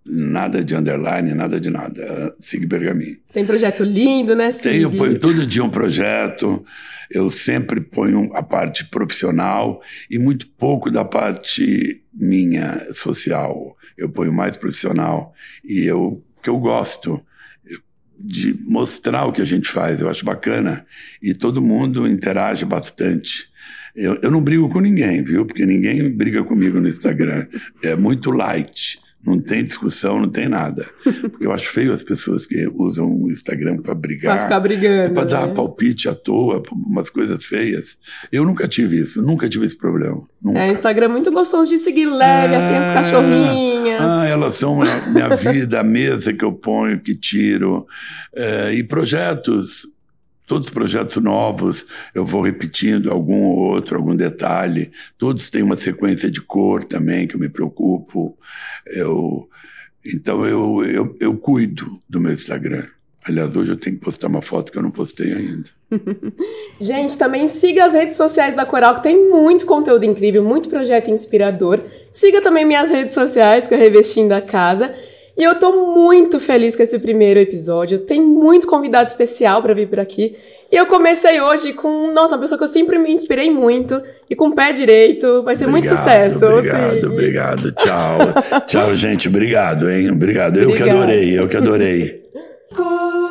Nada de underline, nada de nada. Sig Bergamin. Tem projeto lindo, né, Sig? Tem, eu ponho todo dia um projeto. Eu sempre ponho a parte profissional e muito pouco da parte minha social. Eu ponho mais profissional e eu que eu gosto de mostrar o que a gente faz. Eu acho bacana e todo mundo interage bastante. Eu, eu não brigo com ninguém, viu? Porque ninguém briga comigo no Instagram. É muito light. Não tem discussão, não tem nada. Porque eu acho feio as pessoas que usam o Instagram para brigar. Para ficar brigando. Para né? dar palpite à toa, umas coisas feias. Eu nunca tive isso, nunca tive esse problema. Nunca. É, Instagram é muito gostoso de seguir leve, é... tem as cachorrinhas. Ah, elas são a minha vida, a mesa que eu ponho, que tiro. É, e projetos Todos os projetos novos, eu vou repetindo algum ou outro, algum detalhe. Todos têm uma sequência de cor também, que eu me preocupo. Eu, então, eu, eu, eu cuido do meu Instagram. Aliás, hoje eu tenho que postar uma foto que eu não postei ainda. Gente, também siga as redes sociais da Coral, que tem muito conteúdo incrível, muito projeto inspirador. Siga também minhas redes sociais, que é Revestindo a Casa. E eu tô muito feliz com esse primeiro episódio. Tem muito convidado especial para vir por aqui. E eu comecei hoje com, nossa, uma pessoa que eu sempre me inspirei muito e com o pé direito. Vai ser obrigado, muito sucesso. Obrigado, obrigado. Tchau. Tchau, gente. Obrigado, hein? Obrigado. Eu que adorei, eu que adorei.